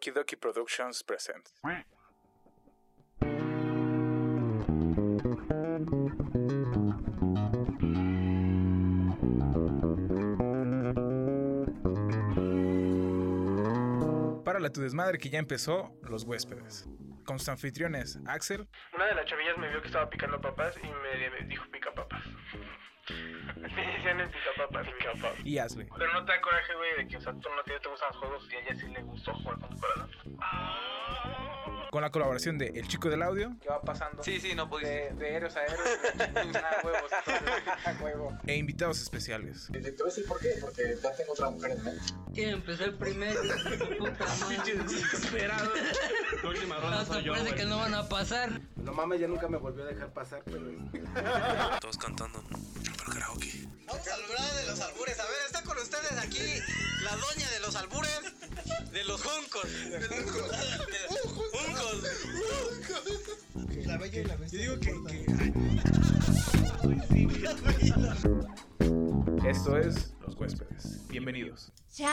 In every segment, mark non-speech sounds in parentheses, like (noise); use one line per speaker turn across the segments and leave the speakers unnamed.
Okie Dokie Productions presents. Para tu desmadre que ya empezó, los huéspedes. Con sus anfitriones, Axel,
Una de las chavillas me vio que estaba picando papas y me dijo pica papas. (laughs) Me decían el pica papas.
y Ashley.
Pero no te da coraje, güey, de que, o sea, tú no te, te gustan los juegos y a ella sí le gustó jugar con
la colaboración de El Chico del Audio. Que va pasando.
Sí, sí, no pudiste.
De, de héroes a héroes. (laughs) a huevos. huevo. E invitados especiales.
Te voy a decir por qué, porque ya tengo otra mujer en mente.
¿Quién empezó el primero? (laughs) Puta madre.
Desesperado. La última ronda soy yo,
parece
güey.
que no van a pasar.
No mames, ya nunca me volvió a dejar pasar, pero...
Todos cantando. Pero karaoke.
Vamos a hablar de los albures. A ver, está con ustedes aquí la doña de los albures, de los juncos. De los juncos.
La bella y la bestia. Yo digo que...
Esto es Los Huéspedes. Bienvenidos.
シ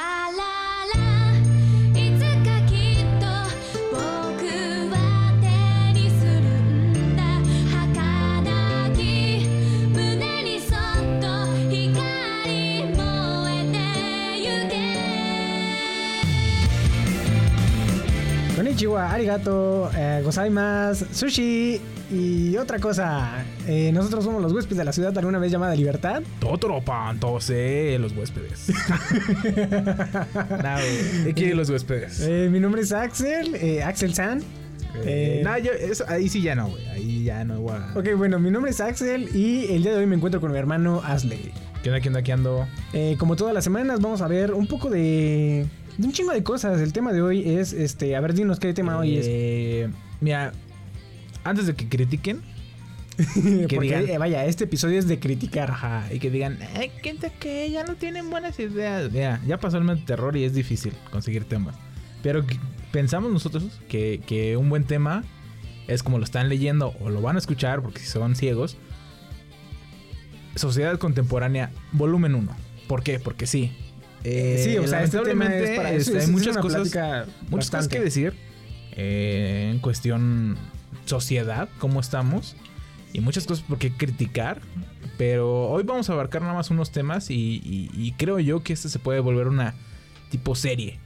Konnichiwa, arigato, eh, gozaimasu, sushi y otra cosa. Eh, nosotros somos los huéspedes de la ciudad alguna vez llamada Libertad.
Totoro Pantose, los huéspedes. nah, güey. Aquí los huéspedes.
Eh, mi nombre es Axel, eh, Axel San.
Eh, nah, yo- eso- ahí sí ya no, güey. Ahí ya no, güey.
Ok, bueno, mi nombre es Axel y el día de hoy me encuentro con mi hermano Asley.
¿Qué onda, qué onda, qué ando?
Eh, como todas las semanas vamos a ver un poco de... De un chingo de cosas. El tema de hoy es, este, a ver, dinos qué tema hoy es.
Eh, Mira, antes de que critiquen, (laughs) que
Porque,
digan-
eh, vaya, este episodio es de criticar.
ajá, y que digan, ay, gente que ya no tienen buenas ideas. Mira, ya pasó el mes de terror y es difícil conseguir temas. Pero pensamos nosotros que, que un buen tema es como lo están leyendo o lo van a escuchar, porque si son ciegos. Sociedad Contemporánea, volumen 1. ¿Por qué? Porque sí. Eh,
sí, o sea, este es para eso.
hay
es-
muchas cosas muchas que decir eh, en cuestión sociedad, cómo estamos y muchas cosas por qué criticar. Pero hoy vamos a abarcar nada más unos temas y, y- y creo yo que este se puede volver una tipo serie.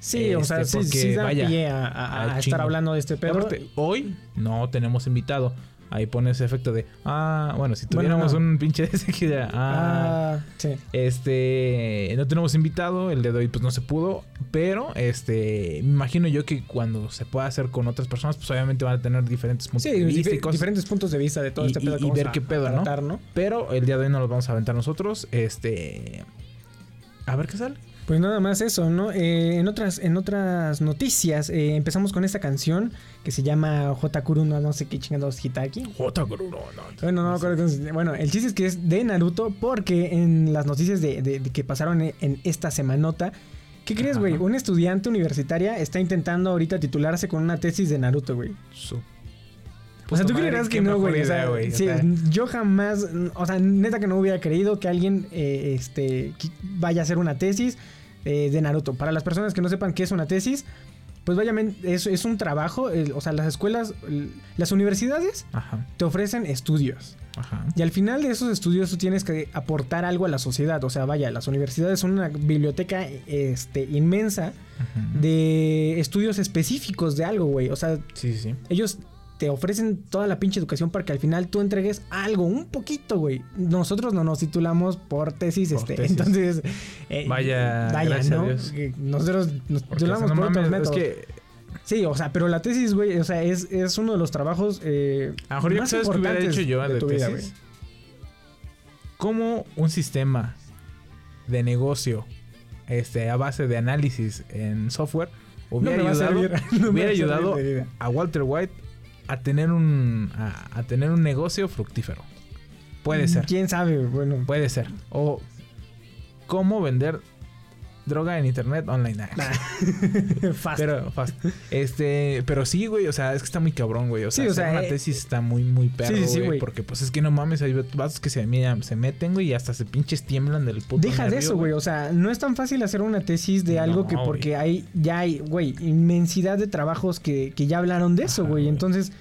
Sí, o sea,
Este,
sí, sí da
vaya,
pie a, a- a
al
estar hablando de este pedo.
Aparte, hoy no tenemos invitado. Ahí pone ese efecto de, ah, bueno, si
Bueno,
tuviéramos
no.
un pinche (laughs) de ese que ya, ah,
Ah, sí.
este, no tenemos invitado, el de hoy pues no se pudo, pero este, me imagino yo que cuando se pueda hacer con otras personas, pues obviamente van a tener diferentes puntos
Sí,
de vista y cosas.
diferentes puntos de vista de todo
Y-
este pedo
y- y ver
a-
qué pedo, ¿no?
¿no?
Pero el día de hoy no los vamos a aventar nosotros, este, a ver qué sale.
Pues nada más eso, ¿no? Eh, en otras en otras noticias eh, empezamos con esta canción que se llama Hotakuru no, no sé qué chingados Hitaki.
Jota, no, no.
Bueno, no me acuerdo cómo se- Bueno, el chiste es que es de Naruto porque en las noticias de, de- de que pasaron en, en esta semanota, ¿qué crees, güey? Una estudiante universitaria está intentando ahorita titularse con una tesis de Naruto, güey. O sea, tú
madre,
creerás que no, güey. O sea, sí, yo jamás, o sea, neta que no hubiera creído que alguien eh, este, vaya a hacer una tesis eh, de Naruto. Para las personas que no sepan qué es una tesis, pues vaya, es, es un trabajo, o sea, las escuelas, el- las universidades
Ajá,
te ofrecen estudios.
ajá.
Y al final de esos estudios tú tienes que aportar algo a la sociedad. O sea, vaya, las universidades son una biblioteca este, inmensa de estudios específicos de algo, güey. O sea,
sí, sí.
ellos te ofrecen toda la pinche educación para que al final tú entregues algo, un poquito, güey. Nosotros no nos titulamos por tesis,
Por
este.
tesis.
Entonces, eh,
Vaya,
vaya,
a
¿no?
Dios.
Que Nosotros nos
Porque,
titulamos
no
por otros
es
métodos.
que
Sí, o sea, pero la tesis, güey, o sea, es, es uno de los trabajos eh,
A lo mejor yo
más
sabes que hubiera
importantes
hecho yo
de
de
tu vida,
tesis. ¿Cómo un sistema de negocio este, a base de análisis en software hubiera
a
ayudado,
servir, (laughs) no me
hubiera ayudado a Walter White a tener un a, a tener un negocio fructífero? Puede ser,
¿Quién sabe? Bueno,
puede ser. O cómo vender droga en internet online. Nah. (laughs)
Fast.
Pero, fast. Este, pero sí, güey, o sea, es que está muy cabrón, güey. O sea,
Sí, o
hacer
sea,
una
eh,
tesis está muy, muy perro,
sí, sí,
güey. porque, pues, es que no mames, hay vatos que se, mira, se meten, güey, y hasta se pinches tiemblan del puto
Deja de eso, güey. O sea, no es tan fácil hacer una tesis de algo
No,
que
güey.
porque hay, ya hay, güey, inmensidad de trabajos que, que ya hablaron de eso,
Ajá,
güey. Entonces,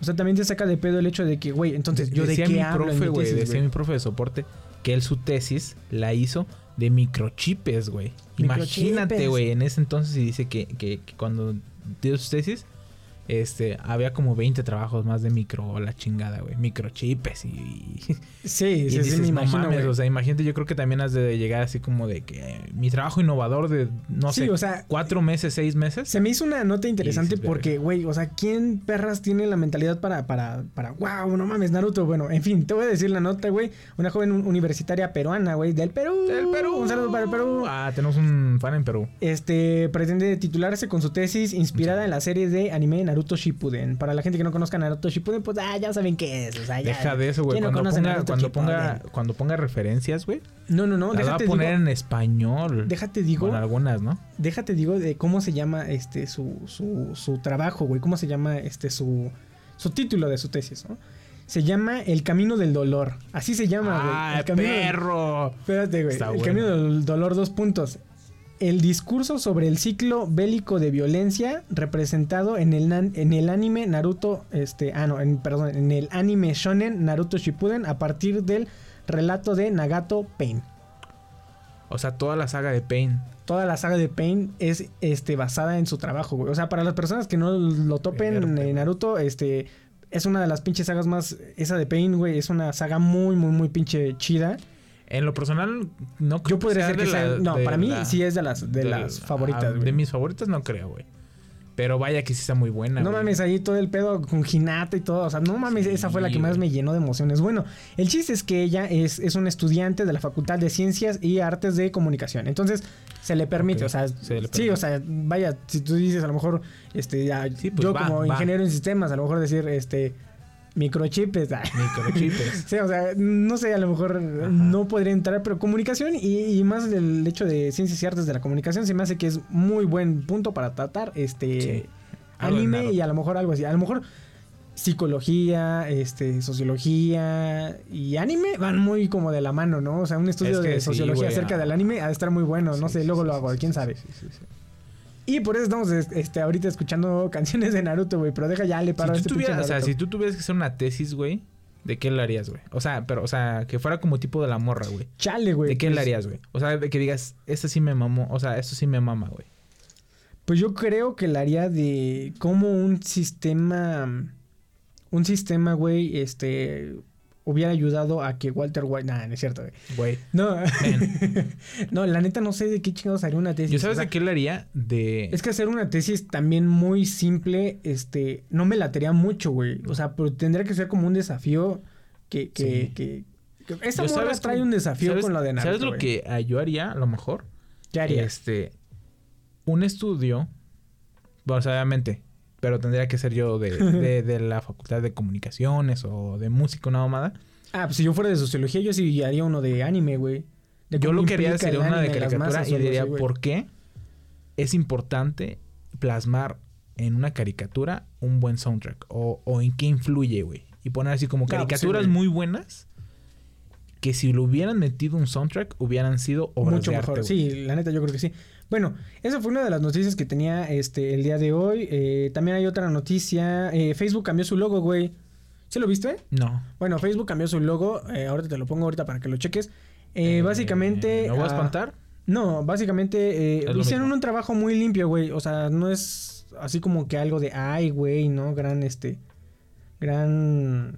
o sea, también te saca de pedo el hecho de que, güey, entonces, ¿yo de
decía
qué
mi
hablo
profe, güey, decía mi profe de soporte que él su tesis la hizo de microchipes, güey. Imagínate, güey, en ese entonces y dice que, que, que cuando dio su tesis, este, había como 20 trabajos más de micro, la chingada, güey. Microchipes y...
Sí,
Y
sí, sí, me
no
imagino,
mames, o sea, imagínate, yo creo que también has de llegar así como de que eh, mi trabajo innovador de, no
Sí,
sé,
o sea,
cuatro meses, seis meses.
Se me hizo una nota interesante
Y dices,
porque, güey, o sea, ¿quién perras tiene la mentalidad para, para, para, wow, no mames, Naruto? Bueno, en fin, te voy a decir la nota, güey. Una joven un- universitaria peruana, güey, del Perú.
Del Perú.
Un saludo para el Perú.
Ah, tenemos un fan en Perú.
Este, pretende titularse con su tesis inspirada en la serie de anime Naruto Shippuden. Para la gente que no conozca Naruto Shippuden, pues, ah, ya saben qué es. O sea, ya.
Deja de eso, güey.
¿Quién no
Cuando, ponga, cuando, ponga,
Shippuden?
cuando ponga referencias, güey,
No, no, no,
las va a poner
digo,
en español.
déjate digo,
Con algunas, ¿no?
déjate digo de cómo se llama este su, su, su trabajo, güey. Cómo se llama este su, su título de su tesis, ¿no? Se llama El Camino del Dolor. Así se llama, güey.
¡Ah,
El Camino del-
perro!
Espérate, güey.
Está
el
bueno.
camino del dolor, dos puntos. El discurso sobre el ciclo bélico de violencia representado en el, en el anime Naruto, este, ah, no, en, perdón, en el anime shonen Naruto Shippuden a partir del relato de Nagato Pain.
O sea, toda la saga de Pain.
Toda la saga de Pain es este, basada en su trabajo, güey. O sea, para las personas que no lo topen en Naruto, este, es una de las pinches sagas más, esa de Pain, güey, es una saga muy, muy, muy pinche chida.
En lo personal, no creo
Yo podría decir que sea,
la-
no, para mí
la-
sí es de las, de
de
las
la-
favoritas,
ah. De mis favoritas no creo, güey. Pero vaya que sí está muy buena,
No
güey.
mames, ahí todo el pedo con Hinata y todo. O sea, no mames, esa fue la que más me llenó de emociones. Bueno, el chiste es que ella es, es una estudiante de la Facultad de Ciencias y Artes de Comunicación. Entonces, se le permite, o sea,
se
sí, o sea, vaya, si tú dices a lo mejor, este, ya,
Sí, pues
yo
va,
como
va.
ingeniero en sistemas, a lo mejor decir, este, microchips, ah. (laughs)
Microchips.
Sí, o sea, no sé, a lo mejor no podría entrar, pero comunicación y, y más el hecho de ciencias y artes de la comunicación se me hace que es muy buen punto para tratar este
Sí.
Anime y a lo mejor algo así. A lo mejor psicología, este, sociología y anime van muy como de la mano, ¿no? O sea, un estudio
Es que
de
sí,
sociología acerca
ah.
del anime ha de estar muy bueno, no
Sí,
sé, luego lo hago, quién sabe.
sí, sí, sí.
Y por eso estamos este, ahorita escuchando canciones de Naruto, güey, pero deja ya le paro a
Si
este
tú
pinche
tuvieras, o sea, si tú tuvieras que hacer una tesis, güey, ¿de qué lo harías, güey? O sea, pero, o sea, que fuera como tipo de la morra, güey.
Chale, güey.
¿De qué
pues-
le harías, güey? O sea, de que digas, esto sí me mamó, o sea, esto sí me mama, güey.
Pues yo creo que la haría de cómo un sistema. Un sistema, güey, este. Hubiera ayudado a que Walter White. Nah, no es cierto, güey.
Güey.
No. (laughs) No, la neta no sé de qué chingados haría una tesis.
¿Yo sabes
o sea,
de qué le haría? De...
Es que hacer una tesis también muy simple, este. No me latería mucho, güey. O sea, pero tendría que ser como un desafío que. que,
Sí.
que, que- esta morra trae un desafío
¿sabes-
con lo de Naruto.
¿Sabes lo
güey.
que ah, yo haría, a lo mejor?
¿Qué haría?
Este... Un estudio... Bueno, obviamente... Pero tendría que ser yo de, de, (laughs) de la facultad de comunicaciones o de música, una mamada.
Ah, pues si yo fuera de sociología, yo sí haría uno de anime, güey. De
Yo lo que haría
implica el
sería una de caricatura y diría
así,
por qué es importante plasmar en una caricatura un buen soundtrack o, o en qué influye, güey. Y poner así como
pues sí,
caricaturas muy buenas que si le hubieran metido un soundtrack hubieran sido obras
Mucho
de
mejor.
arte,
sí, la neta, yo creo que sí. Bueno, esa fue una de las noticias que tenía este el día de hoy. Eh, también hay otra noticia. Eh, Facebook cambió su logo, güey. ¿Sí lo viste?
No.
Bueno, Facebook cambió su logo. Eh, ahorita te lo pongo ahorita para que lo cheques. Básicamente.
¿Me voy a
ah,
espantar?
No, básicamente
lo
hicieron
mismo.
un trabajo muy limpio, güey. O sea, no es así como que algo de ay, güey, ¿no? Gran este. Gran.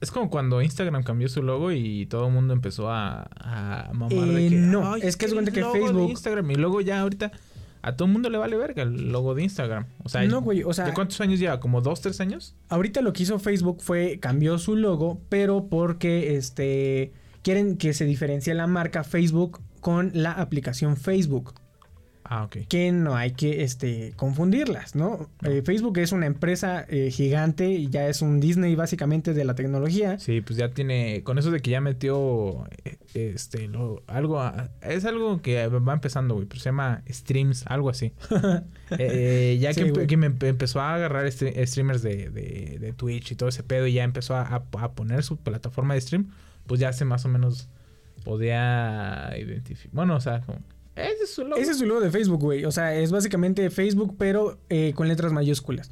Es como cuando Instagram cambió su logo y todo el mundo empezó a, a mamar
Eh,
de que...
no,
"Ay,
es que de cuenta que
de
Facebook-
Instagram y luego ya ahorita a todo el mundo le vale verga el logo de Instagram. O sea,
No, güey, o sea-
¿de cuántos años lleva? ¿Como dos, tres años?
Ahorita lo que hizo Facebook fue cambió su logo, pero porque este quieren que se diferencie la marca Facebook con la aplicación Facebook.
Ah, ok.
que no hay que este, confundirlas, ¿no? Eh, Facebook es una empresa eh, gigante y ya es un Disney básicamente de la tecnología.
Sí, pues ya tiene. Con eso de que ya metió. eh, Este. Lo, algo. es algo que va empezando, güey. Pero se llama Streams, algo así. (laughs) Eh, ya
Sí,
que, que me empe- empezó a agarrar stre- streamers de, de, de Twitch y todo ese pedo. Y ya empezó a, a- a poner su plataforma de stream. Pues ya se más o menos podía identificar. Bueno, o sea, como. Ese es su logo.
Ese es su logo de Facebook, güey. O sea, es básicamente Facebook, pero eh, con letras mayúsculas.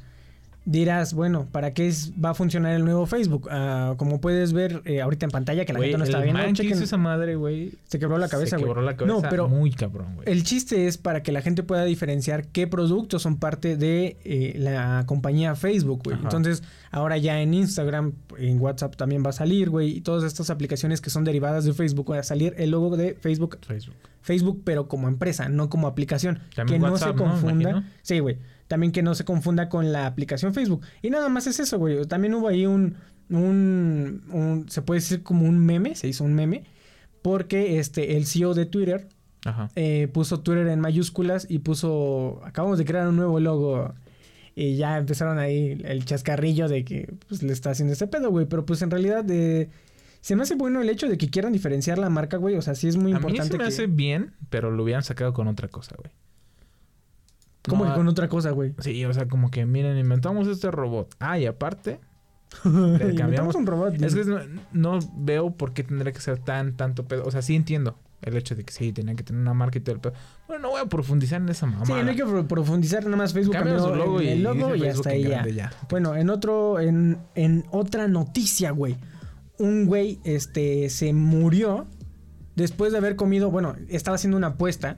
Dirás, bueno, ¿para qué es- va a funcionar el nuevo Facebook? Ah, como puedes ver eh, ahorita en pantalla, que la
Güey,
gente no está
el
viendo,
man que
chequen,
hizo esa madre, güey.
se quebró la cabeza,
Se
güey.
quebró la cabeza
No, pero
muy cabrón, güey.
el chiste es para que la gente pueda diferenciar qué productos son parte de eh, la compañía Facebook, güey. Entonces, ahora ya en Instagram, en WhatsApp también va a salir, güey. Y todas estas aplicaciones que son derivadas de Facebook va a salir el logo de Facebook
Facebook.
Facebook, pero como empresa, no como aplicación.
También
que no
WhatsApp,
se
¿no?
confunda.
Imagino.
Sí, güey. También que no se confunda con la aplicación Facebook. Y nada más es eso, güey. También hubo ahí un, un, un- se puede decir como un meme, se hizo un meme, porque este, el CEO de Twitter
Ajá.
eh, puso Twitter en mayúsculas y puso, acabamos de crear un nuevo logo. Y ya empezaron ahí el chascarrillo de que pues, le está haciendo este pedo, güey. Pero pues en realidad eh, se me hace bueno el hecho de que quieran diferenciar la marca, güey. O sea, sí es muy
A mí
importante
se me
que...
hace bien, pero lo hubieran sacado con otra cosa, güey.
¿Cómo
No,
que con otra cosa, güey?
Sí, o sea, como que miren, inventamos este robot. Ah, y aparte, (laughs) le cambiamos.
Un robot.
Es que no, no veo por qué tendría que ser tan, tanto pedo. O sea, sí entiendo el hecho de que sí, tenía que tener una marca y todo el pedo. Bueno, no voy a profundizar en esa mamá.
Sí, no hay que pro- profundizar nada más Facebook cambió
su logo
el,
y
el logo y
Facebook
hasta ahí ya.
ya.
Bueno, en otro, en, en otra noticia, güey. Un güey, este, se murió después de haber comido, bueno, estaba haciendo una apuesta.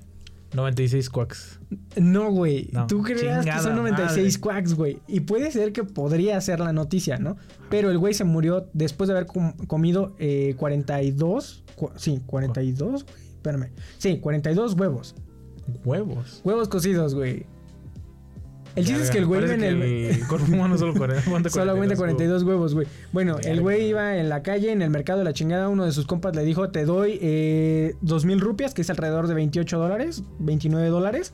96 quacks.
No, güey.
No,
Tú creas que son 96
madre.
quacks, güey. Y puede ser que podría ser la noticia, ¿no? Pero el güey se murió después de haber com- comido eh, 42. cu- sí, 42, güey. Espérame. Sí, 42 huevos.
Huevos.
Huevos cocidos, güey. El chiste es que el güey iba en el.
el cuerpo humano solo aguanta (laughs)
Solo aguanta 42 huevos, güey. Bueno, el güey iba en la calle, en el mercado de la chingada. Uno de sus compas le dijo: Te doy eh, dos mil rupias, que es alrededor de 28 dólares, 29 dólares.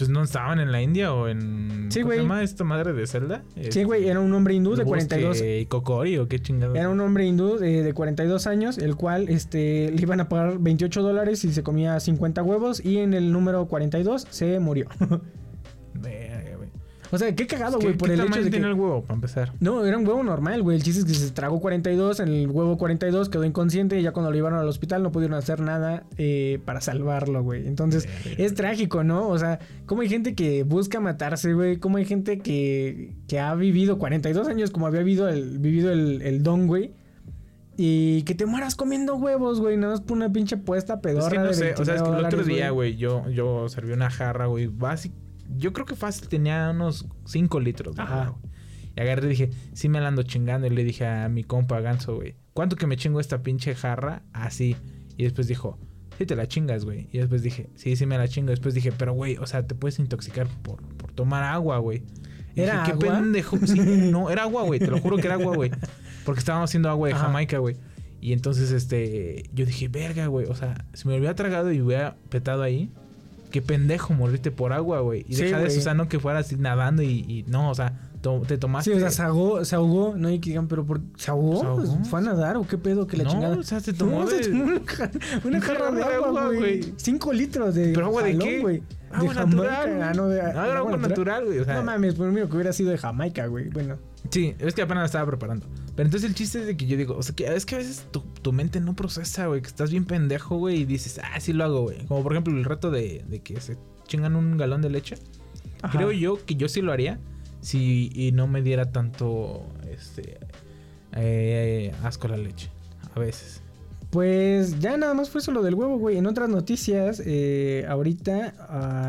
Pues no estaban en la India o en.
Sí,
¿cómo se llama esta madre de Zelda?
Sí, güey, era un hombre hindú de
El
42.
bosque Kokori o qué chingado.
Era un hombre hindú de, de 42 años, el cual este, le iban a pagar 28 dólares y se comía 50 huevos. Y en el número 42 se murió. O sea, qué cagado,
¿Qué-
güey, por
qué
el hecho de que.
tiene el huevo, para empezar?
No, era un huevo normal, güey. El chiste es que se tragó 42, en el huevo 42 quedó inconsciente y ya cuando lo llevaron al hospital no pudieron hacer nada eh, para salvarlo, güey. Entonces, es trágico, ¿no? O sea, cómo hay gente que busca matarse, güey. Cómo hay gente que, que ha vivido 42 años como había vivido el, vivido el, el don, güey. Y que te mueras comiendo huevos, güey. Nada más por una pinche puesta pedorra
Es que no
de
sé, o sea, es que el
29
otro día, güey, yo, yo serví una jarra, güey, básico. Yo creo que fácil tenía unos 5 litros, de
Ajá.
agua, güey. Y agarré y dije, sí me la ando chingando. Y le dije a mi compa Ganso, güey, ¿cuánto que me chingo esta pinche jarra? Así. Y después dijo, sí te la chingas, güey. Y después dije, sí, sí me la chingo. Después dije, pero, güey, o sea, te puedes intoxicar por, por tomar agua, güey. Y
¿Era
dije, ¿Qué
agua?
pendejo? Sí, (laughs) no, era agua, güey. Te lo juro que era agua, güey. Porque estábamos haciendo agua de
Ajá.
Jamaica, güey. Y entonces, este, yo dije, verga, güey. O sea, si me hubiera tragado y hubiera petado ahí, qué pendejo morirte por agua, güey. Y
Sí,
deja de eso, o sea, no que fueras así nadando y, y no, o sea, to- te tomaste.
Sí, o sea, se ahogó, se ahogó, no hay que digan, pero por, ¿se ahogó?
¿Se ahogó?
¿Fue a nadar o qué pedo que la
no,
chingada?
o sea, se tomó (laughs)
No,
de.
se tomó una, (laughs) una
un
jarra de agua, güey. Cinco litros de
¿Pero agua de
jalón,
qué? Agua
de
natural,
Jamaica. Ah, no, de,
No, agua natural, güey. O sea,
no mames, por mí lo que hubiera sido de Jamaica, güey. Bueno,
Sí, es que apenas la estaba preparando. Pero entonces el chiste es de que yo digo, o sea, que es que a veces tu, tu mente no procesa, güey, que estás bien pendejo, güey, y dices, ah, sí lo hago, güey. Como por ejemplo el reto de, de que se chingan un galón de leche.
Ajá.
Creo yo que yo sí lo haría si y no me diera tanto, este, eh, asco la leche. A veces.
Pues ya nada más fue eso lo del huevo, güey. En otras noticias, eh, ahorita,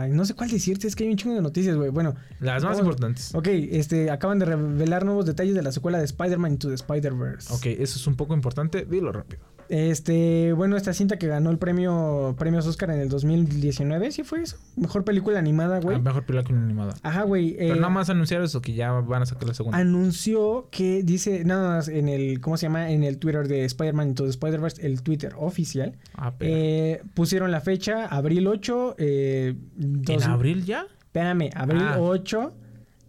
ay, no sé cuál decirte, es que hay un chingo de noticias, güey. Bueno,
Las más
Vamos-
importantes.
ok, este, acaban de revelar nuevos detalles de la secuela de Spider-Man Into the Spider-Verse.
Ok, eso es un poco importante. Dilo rápido.
Este, bueno, esta cinta que ganó el premio premios Oscar en el 2019, ¿sí fue eso? Mejor película animada, güey.
Ah, mejor película animada.
Ajá, güey.
Pero
eh,
nada más anunciar eso, que ya van a sacar la segunda.
anunció que dice, nada más en el, ¿cómo se llama? En el Twitter de Spider-Man Into the Spider-Verse, el Twitter oficial.
Ah, pero-
Eh, pusieron la fecha, abril 8. Eh,
¿En abril ya?
Espérame, abril
Ah.
8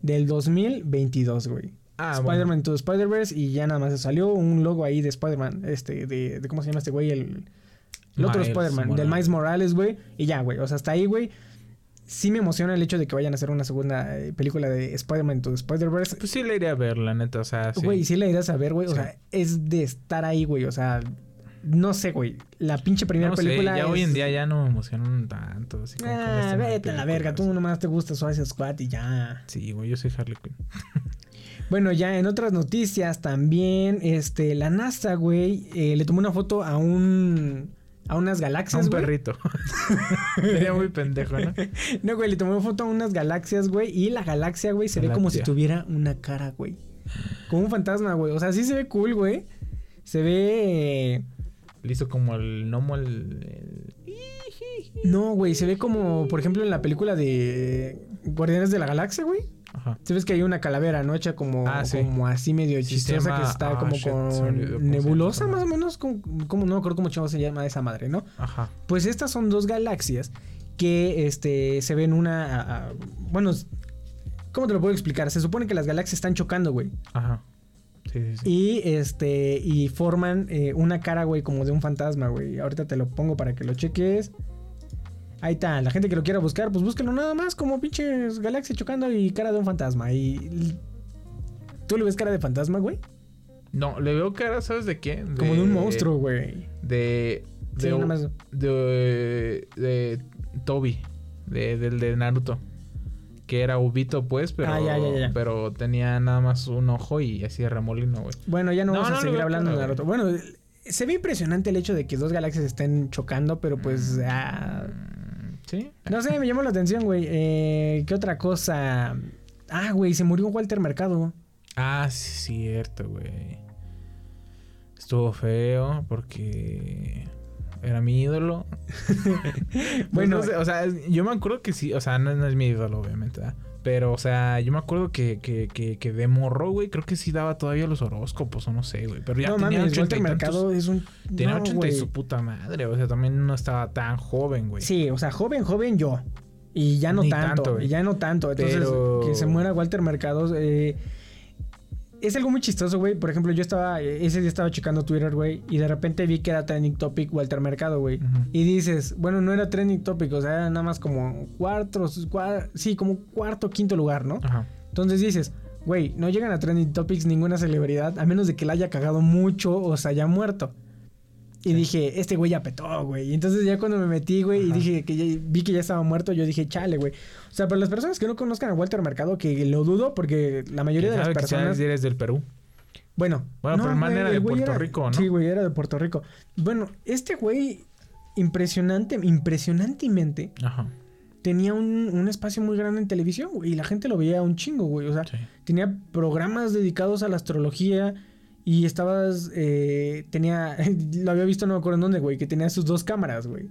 del 2022, güey.
Ah,
Spider-Man
bueno.
The Spider-Verse y ya nada más salió un logo ahí de Spider-Man, este, de, de ¿cómo se llama este güey? El, el otro Spider-Man, del. Miles Morales, güey. Y ya, güey. O sea, hasta ahí, güey. Sí me emociona el hecho de que vayan a hacer una segunda eh, película de Spider-Man the Spider-Verse.
Pues sí le iré a ver, la neta, o sea, sí.
Güey, sí la irás a ver, güey. O
Sí.
sea, es de estar ahí, güey. O sea, no sé, güey. La pinche primera
no sé,
película.
ya hoy en día ya no me emocionan tanto. Así como
Ah,
este
vete a la verga. Tú nomás te gusta Suicide Squad y ya.
Sí, güey, yo soy Harley Quinn. (laughs)
Bueno, ya en otras noticias también, este, la NASA, güey, eh, le tomó una foto a un. a unas
A
galaxias,
un
güey.
perrito. (laughs) Sería muy pendejo, ¿no? (laughs)
No, güey, le tomó foto a unas galaxias, güey, y la galaxia, güey, se ve como si tuviera una cara, güey. Como un fantasma, güey. O sea, sí se ve cool, güey. Se ve. eh,
Le hizo como el gnomo, el-
No, güey, se ve como, por ejemplo, en la película de Guardianes de la Galaxia, güey.
Ajá.
Se ves que hay una calavera, ¿no? Hecha como,
Ah, sí.
como así medio chistosa que está
ah,
como
shit,
con nebulosa, más o menos. Como, como- no me acuerdo cómo chingados se llama esa madre, ¿no?
Ajá.
Pues estas son dos galaxias que este, se ven una. a- a- bueno, ¿cómo te lo puedo explicar? Se supone que las galaxias están chocando, güey.
Ajá. Sí, sí, sí.
Y este. Y forman eh, una cara, güey, como de un fantasma, güey. Ahorita te lo pongo para que lo cheques. Ahí está, la gente que lo quiera buscar, pues búsquelo nada más como pinches galaxias chocando y cara de un fantasma. Y. ¿Tú le ves cara de fantasma, güey?
No, le veo cara, ¿sabes de qué?
Como de un monstruo, güey.
De...
Sí,
De,
nada más.
de, de Toby, de, del de Naruto. Que era Ubito, pues, pero,
Ah, ya, ya, ya.
pero tenía nada más un ojo y así de remolino, güey.
Bueno, ya no,
No,
vamos
no
a seguir hablando de Naruto. Bueno, se ve impresionante el hecho de que dos galaxias estén chocando, pero pues. ah,
¿Sí?
no sé, me llamó la atención, güey. Eh, ¿Qué otra cosa? Ah, güey, se murió Walter Mercado.
Ah, sí, cierto, güey. Estuvo feo porque era mi ídolo. (laughs)
Bueno,
bueno, o sea, yo me acuerdo que sí, o sea, no, no es mi ídolo, obviamente, ¿verdad? Pero, o sea, yo me acuerdo que, que, que, que de morro, güey, creo que sí daba todavía los horóscopos, o no sé, güey. Pero ya
no
tenía
mames,
80
Walter
y tantos-
Mercado es un.
Tenía
no,
80 y su puta madre, o sea, también no estaba tan joven, güey.
Sí, o sea, joven, joven yo. Y ya no
Ni
tanto, y ya no tanto. Entonces,
Pero-
que se muera Walter Mercado. eh, es algo muy chistoso, güey. Por ejemplo, yo estaba, ese día estaba checando Twitter, güey, y de repente vi que era trending topic Walter Mercado, güey. Y dices, bueno, no era trending topic, o sea, era nada más como cuarto, cua- sí, como cuarto, quinto lugar, ¿no?
Ajá.
Entonces dices, güey, no llegan a trending topics ninguna celebridad, a menos de que la haya cagado mucho o se haya muerto. Y dije, este güey ya petó, güey. Y entonces ya cuando me metí, güey, y dije que ya- vi que ya estaba muerto, yo dije, chale, güey. O sea, para las personas que no conozcan a Walter Mercado, que lo dudo, porque la mayoría de
¿Quién
las
que
personas.
eres del Perú?
Bueno,
Bueno, pero el man era de Puerto Rico, ¿no?
Sí, güey, era de Puerto Rico. Bueno, este güey, impresionante, impresionantemente,
Ajá.
tenía un, un espacio muy grande en televisión, güey, y la gente lo veía un chingo, güey. O sea,
Sí.
tenía programas dedicados a la astrología y estabas, eh, tenía, (laughs) lo había visto no me acuerdo en dónde, güey, que tenía sus dos cámaras, güey.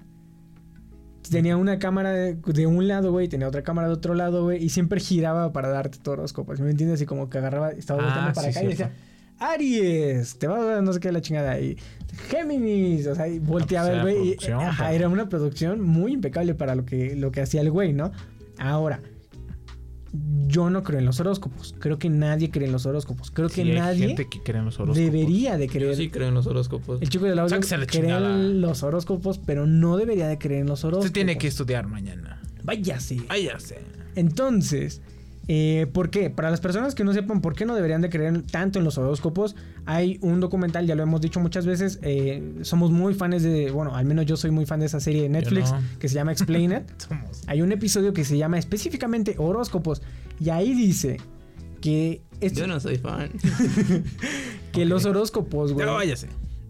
Tenía una cámara de, de un lado, güey, tenía otra cámara de otro lado, güey, y siempre giraba para darte tu horóscopo, ¿sí ¿me entiendes? Así como que agarraba, estaba
Ah,
volteando para
sí,
acá y decía, Aries, te va a dar no sé qué la chingada ahí. Géminis, o sea, y volteaba
pues,
el
era
güey. y- ajá, era una producción muy impecable para lo que, lo que hacía el güey, ¿no? Ahora, yo no creo en los horóscopos. Creo que nadie cree en los horóscopos. Creo
Sí,
que
hay
nadie
gente que cree en los horóscopos.
debería de
Yo
creer.
sí creo en los horóscopos.
El chico del audio cree
chingada.
en los horóscopos, pero no debería de creer en los horóscopos.
Usted tiene que estudiar mañana.
Váyase.
Váyase.
Entonces, eh, ¿por qué? Para las personas que no sepan por qué no deberían de creer tanto en los horóscopos, hay un documental, ya lo hemos dicho muchas veces, eh, somos muy fans de, bueno, al menos yo soy muy fan de esa serie de Netflix
no.
que se llama Explain It. (laughs)
Somos.
Hay un episodio que se llama específicamente horóscopos y ahí dice que, este-
Yo no soy fan. (laughs)
que los horóscopos, güey,
Ya váyase.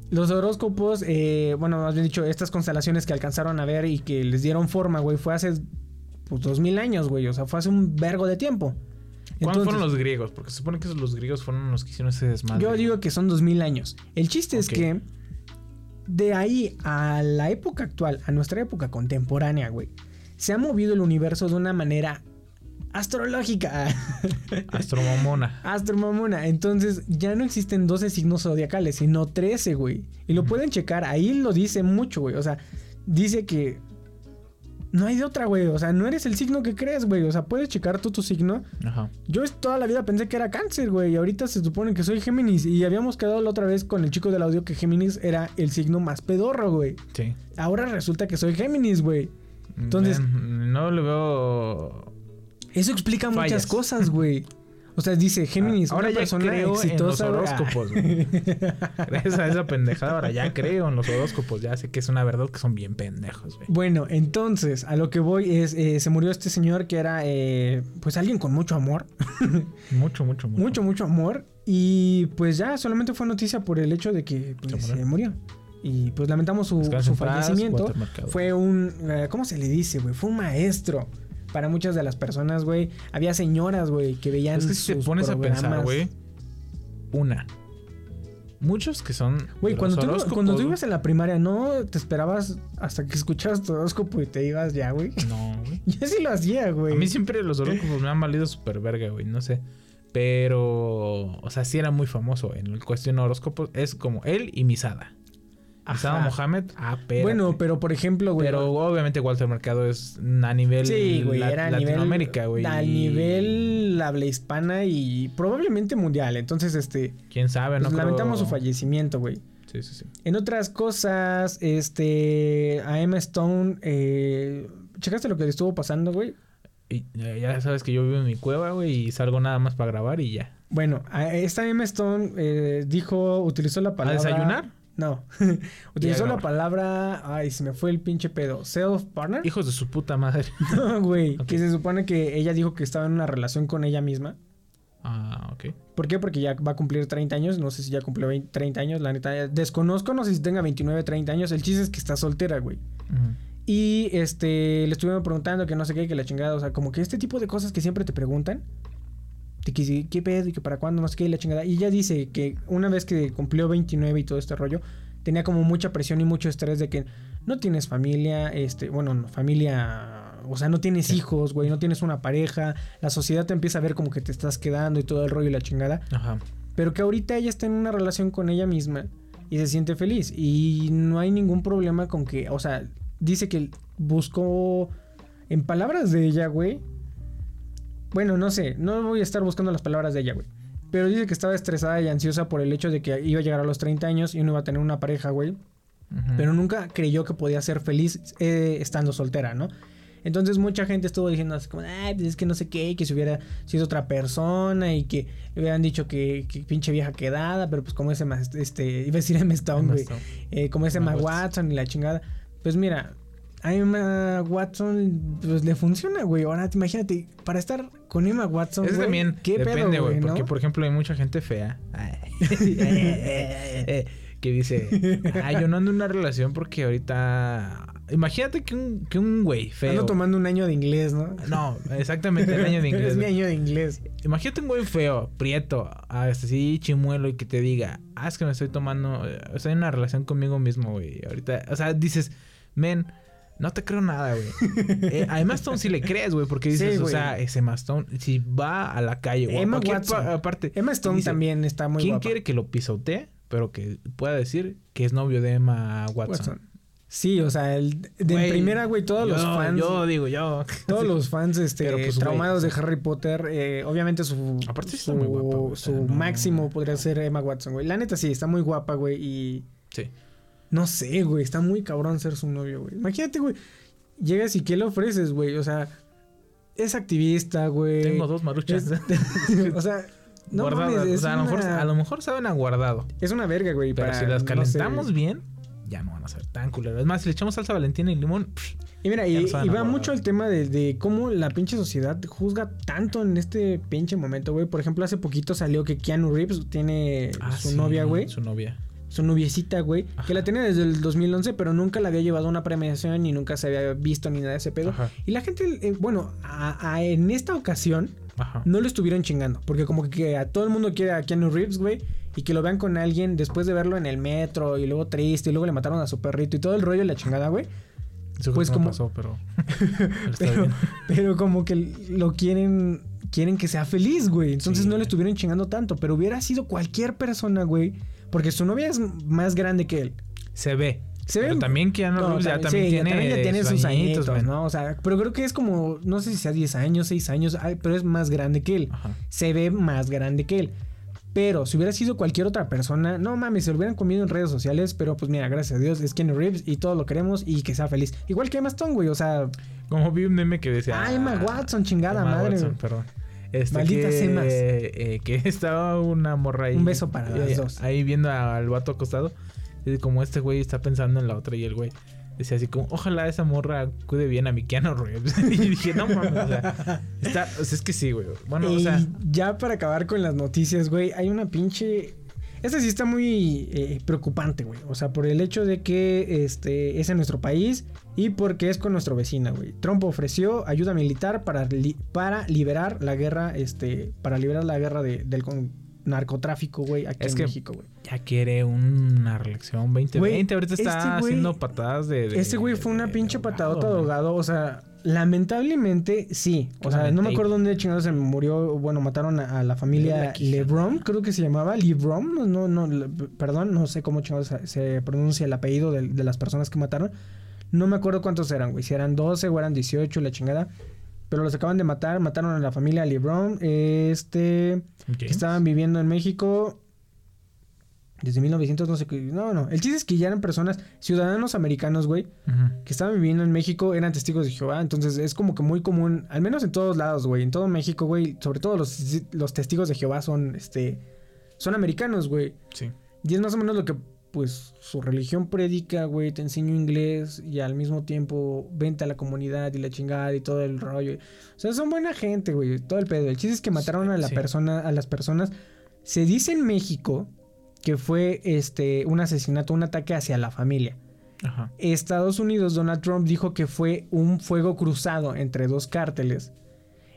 los horóscopos, eh, bueno, más bien dicho, estas constelaciones que alcanzaron a ver y que les dieron forma, güey, fue hace pues dos mil años, güey, o sea, fue hace un vergo de tiempo.
¿Cuándo fueron los griegos? Porque se supone que los griegos fueron los que hicieron ese desmadre.
Yo digo que son dos mil años. El chiste es que de ahí a la época actual, a nuestra época contemporánea, güey, se ha movido el universo de una manera astrológica. (laughs)
Astromamona.
Astromamona. Entonces ya no existen 12 signos zodiacales, sino 13, güey. Y lo pueden checar. Ahí lo dice mucho, güey. O sea, dice que no hay de otra, güey. O sea, no eres el signo que crees, güey. O sea, puedes checar tú tu signo.
Ajá.
Yo toda la vida pensé que era cáncer, güey. Y ahorita se supone que soy Géminis. Y habíamos quedado la otra vez con el chico del audio que Géminis era el signo más pedorro, güey.
Sí.
Ahora resulta que soy Géminis, güey. Entonces-
no le veo.
Eso explica muchas cosas, güey. (laughs) O sea, dice Géminis,
ahora
una
ya
persona
creo
exitosa.
en los horóscopos. (laughs) Gracias a esa pendejada, ahora ya creo en los horóscopos. Ya sé que es una verdad que son bien pendejos, güey.
Bueno, entonces, a lo que voy es, eh, se murió este señor que era, eh, pues, alguien con mucho amor. (laughs)
Mucho, mucho, mucho.
mucho, mucho amor. Y pues ya solamente fue noticia por el hecho de que pues,
Se
se,
murió.
Y pues lamentamos su, su
paz,
fallecimiento. Fue un, eh, ¿cómo se le dice, güey? Fue un maestro. Para muchas de las personas, güey. Había señoras, güey, que veían
Es que si te
sus
pones a pensar,
programas.
güey. Una. Muchos que son.
Güey, cuando, tú, cuando tú ibas en la primaria, ¿no? Te esperabas hasta que escuchabas tu horóscopo y te ibas ya, güey.
No, güey. (laughs)
Yo sí lo hacía, güey.
A mí siempre los horóscopos me han valido súper verga, güey. No sé. Pero. O sea, sí era muy famoso en el cuestión de horóscopos. Es como él y Misada.
Ajá.
Mohamed. Ah, pero.
Bueno, pero por ejemplo, güey.
Pero obviamente Walter Mercado es a nivel
Sí, güey,
la-
era a nivel.
Latinoamérica, güey.
A nivel habla hispana y probablemente mundial. Entonces, este.
Quién sabe,
pues,
no creo-
lamentamos su fallecimiento, güey.
Sí, sí, sí.
En otras cosas, este. A Emma Stone. Eh, ¿Checaste lo que le estuvo pasando, güey?
Y ya sabes que yo vivo en mi cueva, güey, y salgo nada más para grabar y ya.
Bueno, a esta Emma Stone eh, dijo, utilizó la palabra.
desayunar?
No. (laughs) utilizó la palabra. Ay, se me fue el pinche pedo. Self partner.
Hijos de su puta madre. (laughs)
No, güey. Que se supone que ella dijo que estaba en una relación con ella misma.
Ah, ok.
¿Por qué? Porque ya va a cumplir 30 años. No sé si ya cumplió 20 30 años. La neta, desconozco. No sé si tenga 29, 30 años. El chiste es que está soltera, güey. Y este, le estuvieron preguntando que no sé qué, que la chingada. O sea, como que este tipo de cosas que siempre te preguntan. Que qué pedo y que para cuándo, no sé qué, y la chingada. Y ella dice que una vez que cumplió 29 y todo este rollo, tenía como mucha presión y mucho estrés de que no tienes familia, este, bueno, no, familia, o sea, no tienes hijos, güey, no tienes una pareja, la sociedad te empieza a ver como que te estás quedando y todo el rollo y la chingada.
Ajá.
Pero que ahorita ella está en una relación con ella misma y se siente feliz. Y no hay ningún problema con que, o sea, dice que buscó, en palabras de ella, güey. Bueno, no sé, no voy a estar buscando las palabras de ella, güey. Pero dice que estaba estresada y ansiosa por el hecho de que iba a llegar a los 30 años y no iba a tener una pareja, güey. Pero nunca creyó que podía ser feliz eh, estando soltera, ¿no? Entonces mucha gente estuvo diciendo así como, ay, pues es que no sé qué, que si hubiera sido otra persona y que le hubieran dicho que, que pinche vieja quedada, pero pues como ese, ma- este, iba a decir (laughs) Emma Stone, güey, eh, como ese
Watson.
Watson y la chingada. Pues mira, a Emma Watson pues le funciona, güey. Ahora imagínate, para estar con Emma Watson,
Eso también
¿qué
depende, güey.
¿no?
Porque, por ejemplo, hay mucha gente fea. (laughs) Que dice, ay, yo no ando en una relación porque ahorita... Imagínate que un, que un güey feo...
Ando tomando un año de inglés, ¿no?
No, exactamente, el año de inglés. (laughs)
es mi año de inglés.
Imagínate un güey feo, prieto, así chimuelo y que te diga, ah, es que me estoy tomando, eh, estoy en una relación conmigo mismo, güey. Ahorita, o sea, dices, men, no te creo nada, güey. (laughs) Eh, a Emma Stone sí le crees, güey, porque dices,
Sí,
o sea, ese Emma Stone, si va a la calle, güey,
Emma Watson.
pa- parte,
Emma Stone
dice,
también está muy
¿quién
guapa.
quiere que lo pisotee? Pero que pueda decir que es novio de Emma Watson.
Watson. Sí, o sea, el, de primera, güey, todos los fans.
Yo digo, yo.
Todos los fans (laughs) este,
Pero, pues,
traumados de Harry Potter, eh, obviamente su,
Aparte está muy guapa,
su
no-
máximo podría ser Emma Watson, güey. La neta sí, está muy guapa, güey, y
Sí.
No sé, güey, está muy cabrón ser su novio, güey. Imagínate, güey, llegas y ¿qué le ofreces, güey? O sea, es activista, güey.
Tengo dos maruchas.
Es- (laughs) o sea, no mames, es,
o sea, a lo, mejor,
una,
a lo mejor saben a guardado.
es una verga, güey.
Pero
para,
si las
no
calentamos
sé.
bien, ya no van a ser tan culeros. Es más, si le echamos salsa valentina y limón, pff,
Y mira, y,
no
va mucho el tema de, de cómo la pinche sociedad juzga tanto en este pinche momento, güey. Por ejemplo, hace poquito salió que Keanu Reeves tiene
ah,
su
sí,
novia, güey.
Su novia.
Su noviecita, güey. Que la tenía desde el 2011, pero nunca la había llevado a una premiación ni nunca se había visto ni nada de ese pedo.
Ajá.
Y la gente, eh, bueno, a- a- en esta ocasión
Ajá.
no lo estuvieron chingando. Porque como que a todo el mundo quiere a Keanu Reeves, güey. y que lo vean con alguien después de verlo en el metro y luego triste y luego le mataron a su perrito y todo el rollo y la chingada, güey.
Eso
Pues como-
pasó, pero... (laughs) pero
como que lo quieren quieren que sea feliz, güey. Entonces
Sí.
no le estuvieron chingando tanto, pero hubiera sido cualquier persona, güey, porque su novia es más grande que él.
Se ve.
Se
Pero
ve-
también Keanu
No,
Reeves ya
también-
también
sí, ya
tiene,
también ya tiene sus añitos,
men.
¿no? O sea, pero creo que es como, no sé si sea 10 años, 6 años, pero es más grande que él.
Ajá.
Se ve más grande que él. Pero si hubiera sido cualquier otra persona, no mames, se lo hubieran comido en redes sociales, pero pues mira, gracias a Dios, es Kenny Reeves y todos lo queremos y que sea feliz. Igual que Emma Stone, güey, o sea,
Como vi un meme que decía...
ah, Emma Watson, chingada
Emma
madre.
Watson, perdón. Este,
Malditas
que,
Emmas.
eh, que (laughs) estaba una morra ahí.
Un beso para las
eh,
dos.
Ahí viendo al vato acostado. Y como este güey está pensando en la otra y el güey decía así como, ojalá esa morra cuide bien a mi Keanu Reeves. (laughs) y dije, no mames, o sea, está, o sea, es que sí, güey. Bueno, o sea,
ya para acabar con las noticias, güey, hay una pinche. Esta sí está muy eh, preocupante, güey. O sea, por el hecho de que este es en nuestro país y porque es con nuestro vecino, güey. Trump ofreció ayuda militar para, li- para liberar la guerra, este, para liberar la guerra de- del con- narcotráfico, güey, aquí
Es
en
que-
México, güey.
ya quiere una reelección 2020.
Güey,
Ahorita está
este güey-
haciendo patadas de, de-
Este güey fue una
de-
pinche
de
patadota de. O sea, lamentablemente sí. O sea, no me acuerdo dónde chingados se murió. Bueno, mataron a, a la familia. LeBron, creo que se llamaba. LeBron, no, no, perdón, no sé cómo chingados se, pronuncia el apellido de las personas que mataron. No me acuerdo cuántos eran, güey. Si eran 12 o eran 18, la chingada. Pero los acaban de matar. Mataron a la familia LeBron. Este. Que estaban viviendo en México. Desde 1900, no sé qué. No, no. El chiste es que ya eran personas, ciudadanos americanos, güey que estaban viviendo en México eran testigos de Jehová. Entonces es como que muy común, al menos en todos lados, güey. En todo México, güey. Sobre todo los, los testigos de Jehová son, este, son americanos, güey.
Sí.
Y es más o menos lo que, pues, su religión predica, güey. Te enseño inglés y al mismo tiempo vente a la comunidad y la chingada y todo el rollo. O sea, son buena gente, güey. Todo el pedo. El chiste es que mataron a la
sí.
persona, a las personas. Se dice en México que fue, este, un asesinato, un ataque hacia la familia.
Ajá.
Estados Unidos, Donald Trump dijo que fue un fuego cruzado entre dos cárteles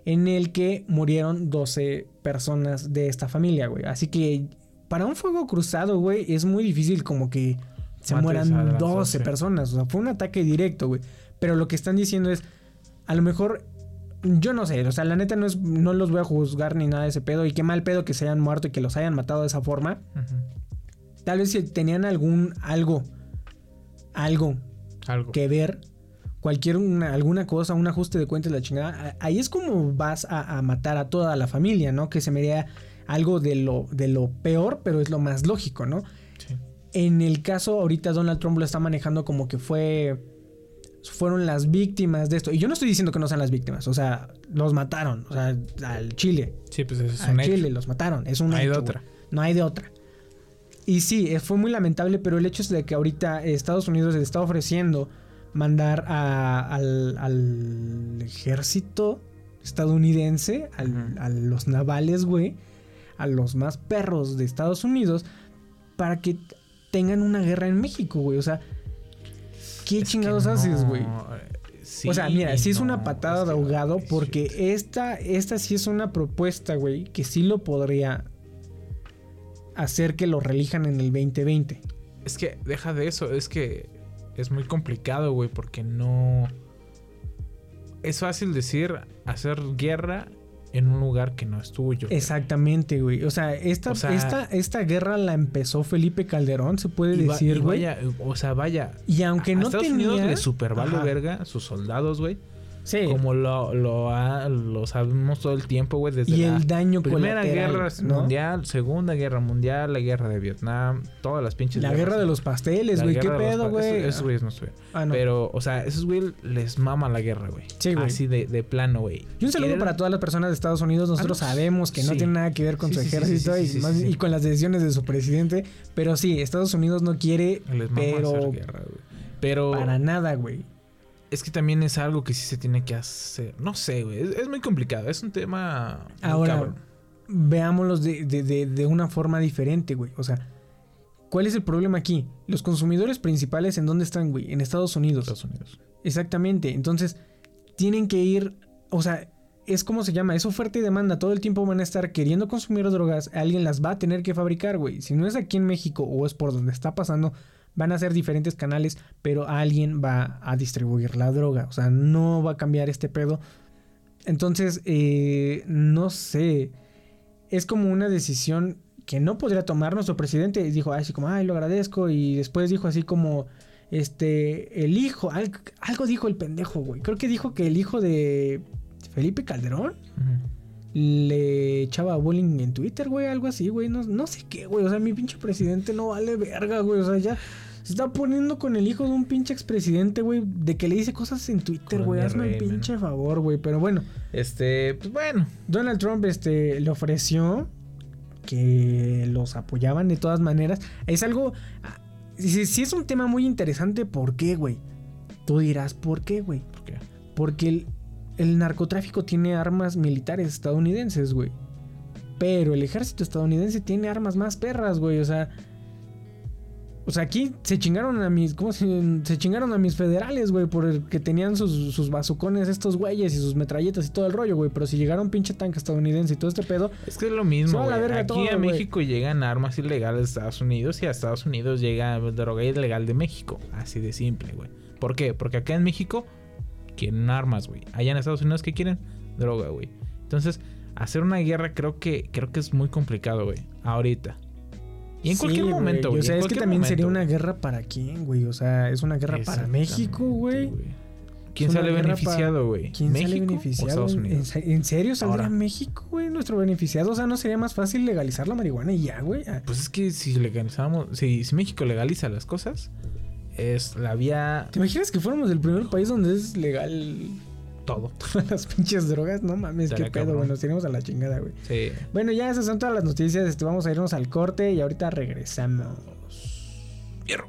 en el que murieron 12 personas de esta familia, güey. Así que para un fuego cruzado, güey, es muy difícil como que se
Mates
mueran
las
12
12.
personas. O sea, fue un ataque directo, güey. Pero lo que están diciendo es, a lo mejor, yo no sé, o sea, la neta no, es, no los voy a juzgar ni nada de ese pedo. Y qué mal pedo que se hayan muerto y que los hayan matado de esa forma. Tal vez si tenían algún, algo, algo
Algo.
que ver cualquier una- alguna cosa, un ajuste de cuentas, la chingada, ahí es como vas a, a matar a toda la familia, ¿no? Que se me haría algo de lo, de lo peor, pero es lo más lógico, ¿no?
Sí.
En el caso ahorita Donald Trump lo está manejando como que fue fueron las víctimas de esto. Y yo no estoy diciendo que no sean las víctimas, o sea, los mataron, o sea, al Chile,
Sí, pues es
al
un hecho.
Chile los mataron, es un
No hay de otra.
No hay de otra. Y sí, eh, fue muy lamentable, pero el hecho es de que ahorita Estados Unidos le está ofreciendo mandar a- al, al ejército estadounidense, al- a los navales, güey, a los más perros de Estados Unidos, para que tengan una guerra en México, güey. O sea, ¿qué
Es
chingados haces,
no,
güey?
eh, sí
o sea, mira, sí es
no,
una patada
es
de ahogado porque esta, esta sí es una propuesta, güey, que sí lo podría hacer que lo relijan en el 2020.
Es que deja de eso, es que es muy complicado, güey, porque no... Es fácil decir hacer guerra en un lugar que no es tuyo.
Exactamente, güey. O sea, esta,
O sea-
esta, esta guerra la empezó Felipe Calderón, se puede
Y va-
decir,
y
güey.
vaya, o sea, vaya.
Y aunque
a
no
Estados
tenía...
Unidos le verga sus soldados, güey.
Sí.
Como lo, lo, ha- lo sabemos todo el tiempo, güey, desde
y
la
el daño
Primera
colateral,
Guerra
¿no?
Mundial, Segunda Guerra Mundial, la Guerra de Vietnam, todas las pinches
La guerra de los pasteles, güey. ¿Qué pedo, güey?
Esos güeyes no estuvieron.
Ah, no.
Pero, o sea, esos güeyes les mama la guerra, güey.
Sí, güey.
Así de, de plano, güey.
Y un saludo
Quieren-
para todas las personas de Estados Unidos. Nosotros
Ah, no,
sabemos que no tiene nada que ver con
Sí,
su ejército y, más- y con las decisiones de su presidente. Pero sí, Estados Unidos no quiere,
Les mama
pero
hacer guerra, güey. Pero
para nada, güey.
Es que también es algo que sí se tiene que hacer. No sé, güey. Es, es muy complicado. Es un tema.
Ahora, veámoslos de, de- de- de una forma diferente, güey. O sea, ¿cuál es el problema aquí? Los consumidores principales, ¿en dónde están, güey? En Estados Unidos.
Estados Unidos.
Exactamente. Entonces, tienen que ir. O sea, es como se llama, es oferta y demanda. Todo el tiempo van a estar queriendo consumir drogas. Alguien las va a tener que fabricar, güey. Si no es aquí en México o es por donde está pasando, van a ser diferentes canales, pero alguien va a distribuir la droga. O sea, no va a cambiar este pedo. Entonces, eh, no sé. Es como una decisión que no podría tomar nuestro presidente. Dijo así como, ay, lo agradezco. Y después dijo así como, este, el hijo, algo, algo dijo el pendejo, güey. Creo que dijo que el hijo de Felipe Calderón le echaba bullying en Twitter, güey, algo así, güey. No, no sé qué, güey. O sea, mi pinche presidente no vale verga, güey. O sea, ya se está poniendo con el hijo de un pinche expresidente, güey, de que le dice cosas en Twitter, güey. Hazme el pinche favor, güey. Pero bueno,
Este, pues bueno.
Donald Trump este, le ofreció que los apoyaban de todas maneras. Es algo. ah, Si, si es un tema muy interesante, ¿por qué, güey? Tú dirás, ¿por qué, güey?
¿por qué?
Porque el, el narcotráfico tiene armas militares estadounidenses, güey. Pero el ejército estadounidense tiene armas más perras, güey. O sea. O sea, aquí se chingaron a mis. ¿Cómo se, se chingaron a mis federales, güey? Porque tenían sus, sus bazucones estos güeyes y sus metralletas y todo el rollo, güey. Pero si llegaron pinche tanque estadounidense y todo este pedo.
Es que es lo mismo,
la verga
Aquí
todo,
a. México llegan armas ilegales de Estados Unidos y a Estados Unidos llega droga ilegal de México. Así de simple, güey. ¿Por qué? Porque acá en México quieren armas, güey. Allá en Estados Unidos, ¿qué quieren? Droga, güey. Entonces, hacer una guerra creo que, creo que es muy complicado, güey. Ahorita. Y en
Sí,
cualquier momento, güey.
O sea, es que también sería una guerra para quién, güey. O sea, es una guerra para México, güey.
¿Quién sale beneficiado, güey?
¿Quién
¿México
sale
o
beneficiado?
Estados
¿En-
Unidos?
¿En, en serio saldría
Ahora.
México, güey? Nuestro beneficiado. O sea, ¿no sería más fácil legalizar la marihuana y ya, güey? Ah,
Pues es que si legalizamos, si, si México legaliza las cosas, es la vía
¿Te imaginas que fuéramos el primer país donde es legal
todo.
todas (laughs) las pinches drogas? No mames, qué pedo, güey. Nos tiramos a la chingada, güey.
Sí.
Bueno, ya esas son todas las noticias. Este, vamos a irnos al corte y ahorita regresamos.
Hierro.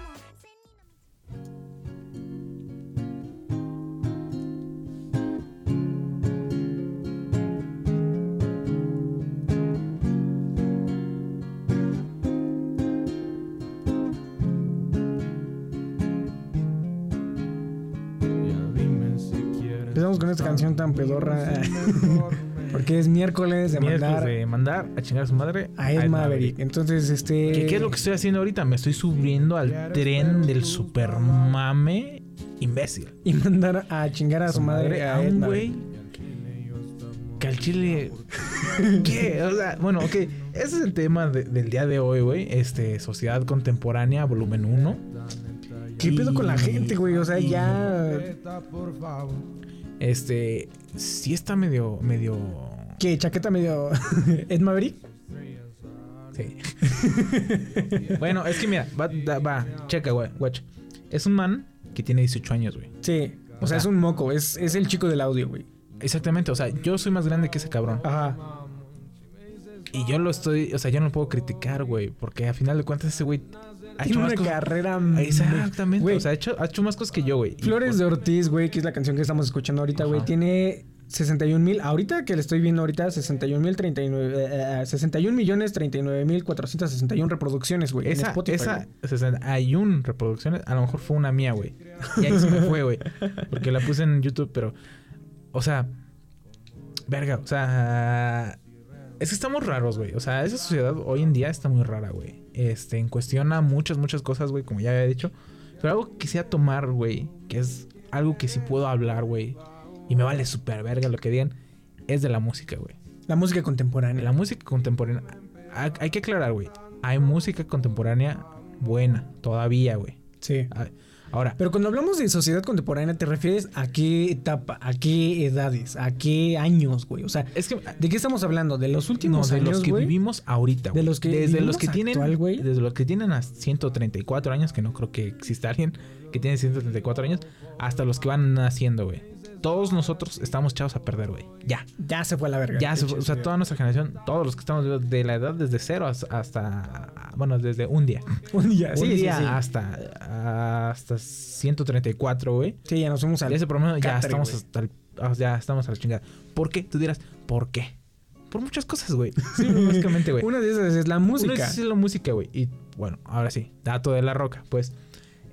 Empezamos con esta canción tan pedorra. (laughs) Porque es miércoles de
Miércoles
mandar
de mandar a chingar a su madre
a Ed Maverick. Entonces, este.
¿Qué, qué es lo que estoy haciendo ahorita? Me estoy subiendo al tren del super mame imbécil.
Y mandar a chingar a su madre a
a
Ed
un
Maverick.
güey que al chile. ¿Qué? O sea, bueno, ok. Ese es el tema de- del día de hoy, güey. Este, Sociedad Contemporánea, volumen 1.
¿Qué pedo con la gente, güey? O sea,
Y-
ya.
Este, sí está medio, medio.
¿Qué? ¿Chaqueta medio. (laughs) Ed Maverick?
Sí. (laughs) bueno, es que mira, va, da- va, checa, güey, watch. Es un man que tiene 18 años, güey.
Sí. O,
O
sea,
sea-
es un moco. Es, es el chico del audio, güey.
Exactamente, o sea, yo soy más grande que ese cabrón.
Ajá.
Y yo lo estoy, o sea, yo no lo puedo criticar, güey, porque a final de cuentas ese güey ha
Tiene una
cosas.
carrera.
Exactamente,
Güey,
o sea, ha hecho, ha hecho más cosas que yo, güey.
Flores
por-
de Ortiz, güey, que es la canción que estamos escuchando ahorita, güey, tiene 61 mil. Ahorita que le estoy viendo ahorita, 61 mil 39. eh, eh, 61 millones 39 mil 461 reproducciones, güey. en
Esa,
Spotify,
esa,
güey.
60 hay un reproducciones, a lo mejor fue una mía, güey. Y ahí se me fue, güey. Porque la puse en YouTube, pero, o sea, verga, o sea, es que estamos raros, güey. O sea, esa sociedad hoy en día está muy rara, güey. Este, en cuestión a muchas, muchas cosas, güey, como ya había dicho. Pero algo que quisiera tomar, güey, que es algo que sí puedo hablar, güey, y me vale súper verga lo que digan, es de la música, güey.
La música contemporánea.
La música contemporánea. Hay, que aclarar, güey. Hay música contemporánea buena, todavía, güey.
Sí.
Hay, Ahora,
Pero cuando hablamos de sociedad contemporánea, ¿te refieres a qué etapa, a qué edades, a qué años, güey? O sea,
es que
¿de qué estamos hablando? ¿De los
no,
últimos
de
años,
los que
güey?
vivimos ahorita,
De
güey.
los que
desde los que tienen
actual, güey.
desde los que tienen a 134 años, que no creo que exista alguien que tiene 134 años, hasta los que van naciendo, güey. Todos nosotros estamos echados a perder, güey. Ya.
Ya se fue a la verga.
Ya, se fue, o sea, toda nuestra generación, todos los que estamos vivos de la edad desde cero hasta, hasta- bueno, desde un día. (laughs)
Un día,
un
sí, sí,
día
sí.
hasta hasta 134, güey.
Sí, ya nos fuimos al
De ese promedio ya estamos hasta el- ah, ya estamos a la chingada. ¿Por qué? Tú dirás, ¿por qué? Por muchas cosas, güey. (laughs) Sí, básicamente, güey.
Una de esas es la música.
Una es la música, güey. Y bueno, ahora sí, dato de la roca. Pues,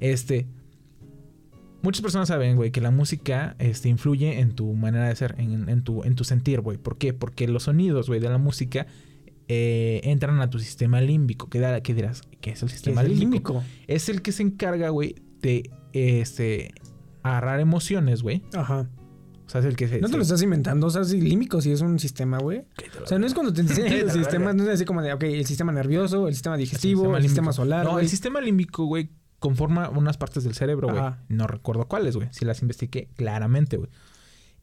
este. Muchas personas saben, güey, que la música este, influye en tu manera de ser, en, en tu, en tu sentir, güey. ¿Por qué? Porque los sonidos, güey, de la música eh, entran a tu sistema límbico. ¿Qué, da- qué dirás? ¿Qué es el
es
sistema
el
límbico?
límbico.
Es el que se encarga, güey, de este, agarrar emociones, güey.
Ajá.
O sea, es el que se.
No te lo estás inventando, o sea, sí, límbico sí es un sistema, güey. O sea, no es cuando te (laughs) enseñan
Vete a
los
la
sistemas,
verga.
no es así como de, ok, el sistema nervioso, el sistema digestivo, el sistema solar,
No, el sistema límbico, güey, conforma unas partes del cerebro, güey. No recuerdo cuáles, güey. Si las investigué claramente, güey.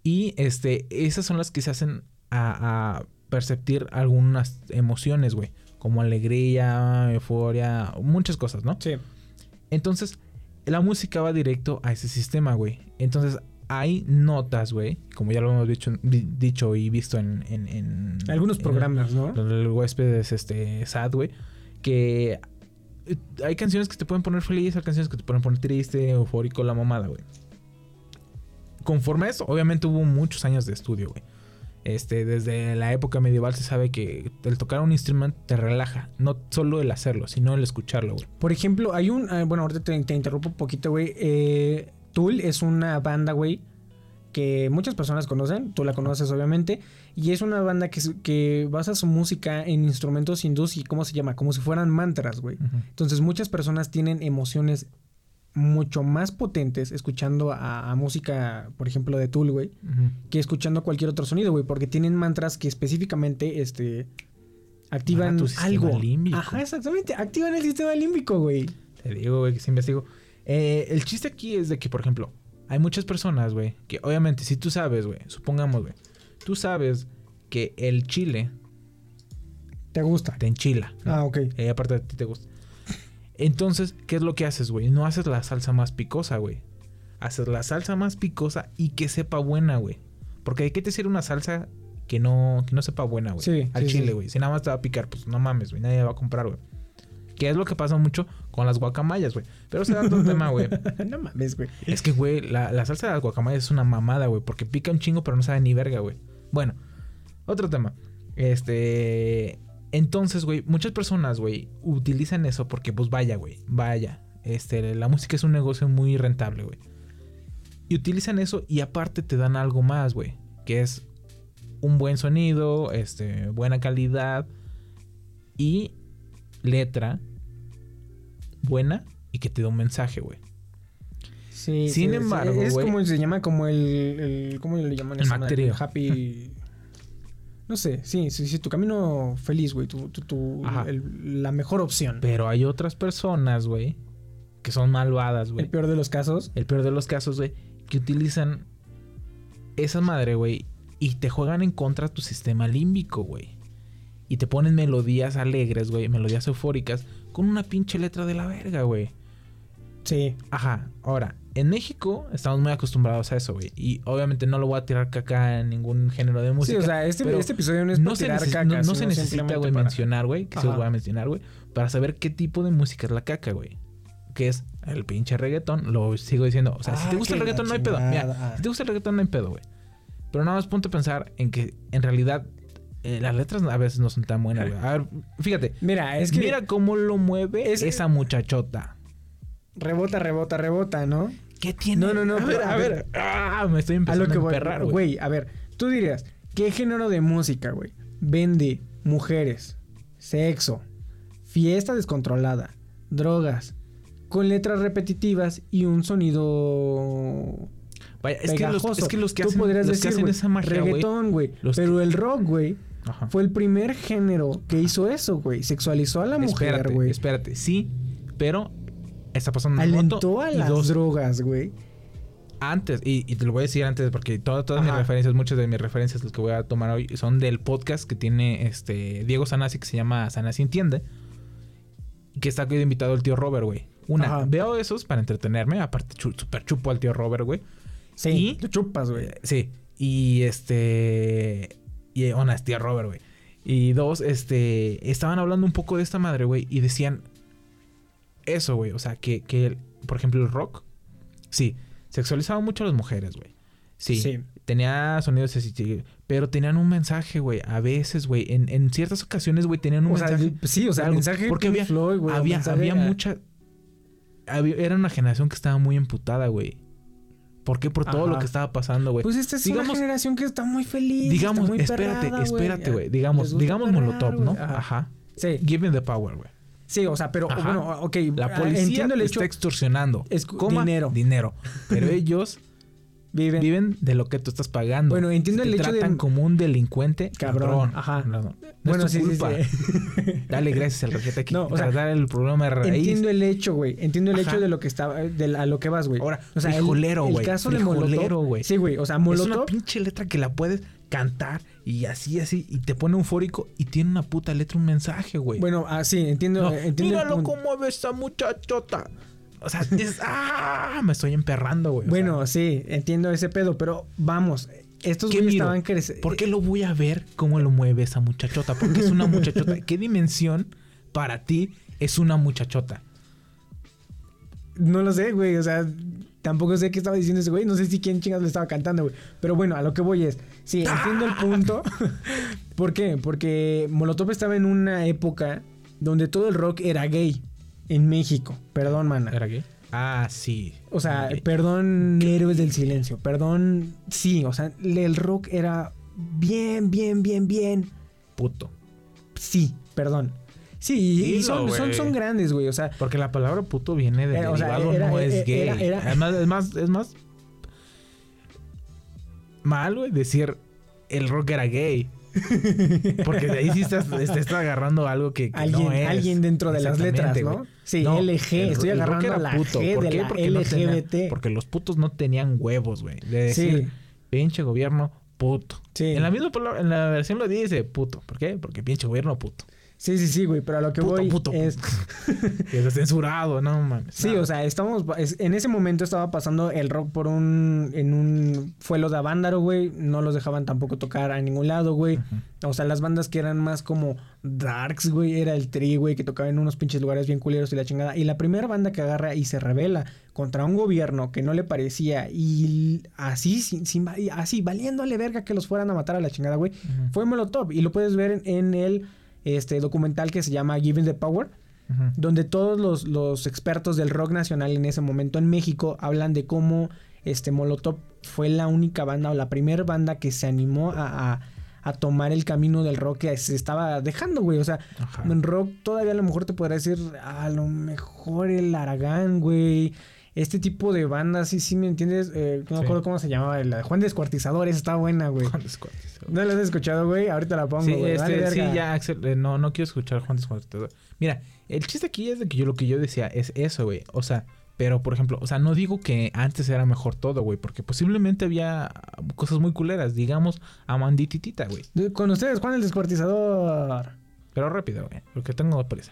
Y este, esas son las que se hacen a, a perceptir algunas emociones, güey. Como alegría, euforia, muchas cosas, ¿no?
Sí.
Entonces, la música va directo a ese sistema, güey. Entonces, hay notas, güey, como ya lo hemos dicho, di- dicho y visto en... en- en-
Algunos
en-
programas, ¿no?
el huésped es este sad, güey. Que hay canciones que te pueden poner feliz, hay canciones que te pueden poner triste, eufórico, la mamada, güey. Conforme a eso, obviamente hubo muchos años de estudio, güey. Este, desde la época medieval se sabe que el tocar un instrumento te relaja. No solo el hacerlo, sino el escucharlo, güey.
Por ejemplo, hay un. ah, bueno, ahorita te, te interrumpo un poquito, güey. Eh, Tool es una banda, güey, que muchas personas conocen. Tú la conoces, obviamente. Y es una banda que, que basa su música en instrumentos hindús y, ¿cómo se llama? Como si fueran mantras, güey. Entonces, muchas personas tienen emociones mucho más potentes escuchando a, a música, por ejemplo, de Tool, güey, que escuchando cualquier otro sonido, güey, porque tienen mantras que específicamente, este. Activan
tu sistema
algo.
límbico.
Ajá, exactamente. Activan el sistema límbico, güey.
Te digo, güey, que sí investigo. Eh, el chiste aquí es de que, por ejemplo, hay muchas personas, güey, que obviamente, si tú sabes, güey, supongamos, güey, tú sabes que el chile
¿Te gusta?
te enchila. ¿no?
Ah, ok.
Eh, aparte de ti te gusta. Entonces, ¿qué es lo que haces, güey? No haces la salsa más picosa, güey. Haces la salsa más picosa y que sepa buena, güey. Porque ¿de qué te sirve una salsa que no, que no sepa buena, güey?
Sí,
Al
sí,
chile,
sí.
güey. Si nada más te va a picar, pues no mames, güey. Nadie va a comprar, güey. Que es lo que pasa mucho con las guacamayas, güey. Pero se da otro (laughs) tema, güey.
no mames, güey.
Es que, güey, la, la salsa de las guacamayas es una mamada, güey. Porque pica un chingo, pero no sabe ni verga, güey. Bueno, otro tema. Este. Entonces, güey, muchas personas, güey, utilizan eso porque, pues vaya, güey, vaya. Este, la música es un negocio muy rentable, güey. Y utilizan eso y aparte te dan algo más, güey. Que es un buen sonido, este, buena calidad y letra buena y que te da un mensaje, güey.
Sí,
Sin
sí,
embargo,
es como se llama como el, el ¿cómo le llaman?
El? Mactrío.
Happy (laughs) No sé, sí, sí, sí, tu camino feliz, güey, tu, tu, tu-
Ajá.
el- la mejor opción.
Pero hay otras personas, güey, que son malvadas, güey.
El peor de los casos.
El peor de los casos, güey, que utilizan esa madre, güey, y te juegan en contra tu sistema límbico, güey. Y te ponen melodías alegres, güey, melodías eufóricas, con una pinche letra de la verga, güey.
Sí.
Ajá, ahora, en México estamos muy acostumbrados a eso, güey. Y obviamente no lo voy a tirar caca en ningún género de música.
sí, o sea, este, este episodio no es
no
por
se,
caca,
no- no se necesita, güey,
para-
mencionar, güey, que se los voy a mencionar, güey, para saber qué tipo de música es la caca, güey. Que es el pinche reggaetón, lo sigo diciendo. O sea, si
Ah,
te gusta el reggaetón, no hay pedo. Mira, si te gusta el reggaetón, no hay pedo, güey. Pero nada más ponte a pensar en que en realidad eh, las letras a veces no son tan buenas, güey. A ver, fíjate.
Mira, es que
Mira cómo lo mueve
Es-
esa muchachota.
rebota, rebota, rebota, ¿no?
¿Qué tiene?
No, no, no,
A ver, a ver. Ah, me estoy
A
empezando
lo que
a
voy,
emperrar, güey.
güey, a ver, tú dirías, ¿qué género de música, güey? Vende mujeres, sexo, fiesta descontrolada, drogas, con letras repetitivas y un sonido
Vaya, es que, los, es que los que
Tú
hacen,
podrías
los que
decir,
hacen
güey,
esa magia,
reggaetón, güey. Pero el rock, güey, fue el primer género que hizo eso, güey. Sexualizó a la mujer,
espérate,
güey.
espérate. Sí, pero está pasando moto.
Alentó a
y
las
dos,
drogas, güey.
antes, y, y te lo voy a decir antes porque todas, todas mis referencias, muchas de mis referencias las que voy a tomar hoy son del podcast que tiene este Diego Sanasi que se llama Sanasi Entiende. Que está aquí invitado el tío Robert, güey. Una,
Ajá.
veo esos para entretenerme. Aparte, chu- super chupo al tío Robert, güey.
Sí,
Y-
chupas, güey.
Sí. Y este. Y una, es tío Robert, güey. Y dos, este. Estaban hablando un poco de esta madre, güey. Y decían. Eso, güey. O sea, que, que, por ejemplo, el rock. Sí. Sexualizaba mucho a las mujeres, güey. Sí.
Sí.
Tenía sonidos así. sí, Pero tenían un mensaje, güey. A veces, güey. En, en ciertas ocasiones, güey, tenían un
O sea,
mensaje.
sí, o sea, el
algo.
mensaje
Porque había,
Floyd, güey,
había, había
era-
mucha. había- era una generación que estaba muy emputada, güey. ¿Por qué? Por todo
Ajá.
lo que estaba pasando, güey.
Pues esta es una
Digamos-
generación que está muy feliz.
digamos,
muy
espérate,
perrada,
espérate, güey. Digamos, digamos
perrear,
Molotov, ¿no?
Ajá.
Ajá.
Sí,
Give me the power, güey.
Sí, o sea, pero
Ajá.
bueno, ok.
La policía
entiendo el
te
hecho.
está extorsionando.
Es-
Coma,
dinero.
Dinero. Pero (laughs) ellos
Viven.
viven de lo que tú estás pagando.
Bueno, entiendo
Te
el hecho de-
tratan como un delincuente.
Cabrón,
Cabrón.
ajá.
No, no. No
Bueno, sí, sí,
culpa.
sí. (laughs)
Dale gracias al rejete aquí.
No, o sea,
tratar el problema de raíz.
Entiendo el hecho, güey. Entiendo el
Ajá.
hecho de lo que estaba, de a lo que vas, güey.
Ahora,
o sea, el-
frijolero,
el,
güey.
caso de
Frijolero,
Molotov,
güey.
Sí, güey. O sea,
Es una
Molotov.
pinche letra que la puedes cantar y así, así, y te pone eufórico y tiene una puta letra, un mensaje, güey.
Bueno, ah, sí, entiendo,
No,
eh, entiendo
míralo cómo ve esa muchachota. O sea, es, (laughs) ¡ah! Me estoy emperrando, güey. O
Bueno,
sea,
sí, entiendo ese pedo, pero vamos, estos
¿qué
güeyes estaban creciendo.
¿Por qué lo voy a ver cómo lo mueve esa muchachota? Porque es una muchachota. (laughs) ¿Qué dimensión para ti es una muchachota?
No lo sé, güey. O sea, tampoco sé qué estaba diciendo ese güey. No sé si quién chingados le estaba cantando, güey. Pero bueno, a lo que voy es. Sí, entiendo el punto. (laughs) ¿Por qué? Porque Molotov estaba en una época donde todo el rock era gay. En México. Perdón, mana.
¿Era qué? Ah, sí.
O sea, perdón, héroes del silencio. Perdón. Sí, o sea, el rock era bien, bien, bien, bien.
Puto.
Sí, perdón. Sí, y son, son, grandes, güey. O sea,
Porque la palabra puto viene de
Eh, o sea,
derivado,
era-
no es
era-
gay.
era- era-
Además, es más, es más mal, güey, decir el rock era gay. Porque de ahí sí estás, estás agarrando algo que, que
alguien,
no es.
alguien dentro de las letras, ¿no? Sí,
No,
LG.
el-
estoy agarrando
era
la
puto.
G
¿Por
de
qué?
la
Porque no tenían-
LGBT.
porque los putos no tenían huevos, güey. De decir,
Sí.
pinche gobierno puto.
Sí.
En la misma palabra, en la versión lo dice puto. ¿Por qué? Porque pinche gobierno puto.
Sí, sí, sí, güey. Pero a lo que
Puto,
voy
puto,
es... (laughs)
Que está censurado, no mames.
Sí, o sea, estamos... es- En ese momento estaba pasando el rock por un... En un... Fue los de Avándaro, güey. No los dejaban tampoco tocar a ningún lado, güey. O sea, las bandas que eran más como darks, güey. Era el Tri, güey, que tocaba en unos pinches lugares bien culeros y la chingada. Y la primera banda que agarra y se revela contra un gobierno que no le parecía y así, sin, sin así, valiéndole verga que los fueran a matar a la chingada, güey. Fue Molotov. Y lo puedes ver en, en el este, documental que se llama Giving the Power donde todos los, los expertos del rock nacional en ese momento en México hablan de cómo este Molotov fue la única banda o la primera banda que se animó a, a- a tomar el camino del rock que se estaba dejando, güey. O sea,
Ajá.
en rock todavía a lo mejor te podrá decir a lo mejor el Aragán, güey. Este tipo de bandas, sí, sí, ¿me entiendes? Eh, no me
Sí.
acuerdo cómo se llamaba. La de Juan Descuartizador, esa está buena, güey.
Juan Descuartizador.
¿No la has escuchado, güey? Ahorita la pongo,
Sí,
güey.
este, sí, ya, Axel, eh, no, no quiero escuchar Juan Descuartizador. Mira, el chiste aquí es de que yo lo que yo decía es eso, güey. O sea, pero por ejemplo, o sea, no digo que antes era mejor todo, güey, porque posiblemente había cosas muy culeras, digamos, Amandititita, güey.
Con ustedes, Juan el Descuartizador.
Pero rápido, güey, porque tengo prisa.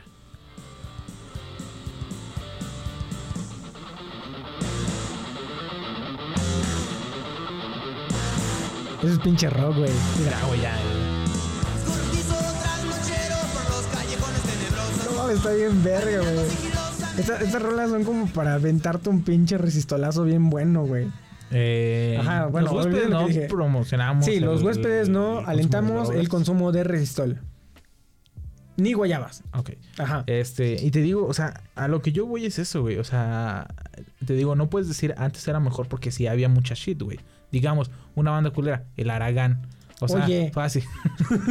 Eso es pinche rock, güey. Mira,
Ya, güey, ya.
No está bien verga, güey. Esta- Estas rolas son como para aventarte un pinche resistolazo bien bueno, güey.
Eh,
Ajá, bueno,
los huéspedes no
dije.
promocionamos.
Sí, los huéspedes no
el
alentamos el consumo de resistol. Ni guayabas.
Ok.
Ajá.
Este, y te digo, o sea, a lo que yo voy es eso, güey. O sea, te digo, no puedes decir antes era mejor porque sí había mucha shit, güey. Digamos, una banda culera, el Aragán. O sea,
Oye.
fácil.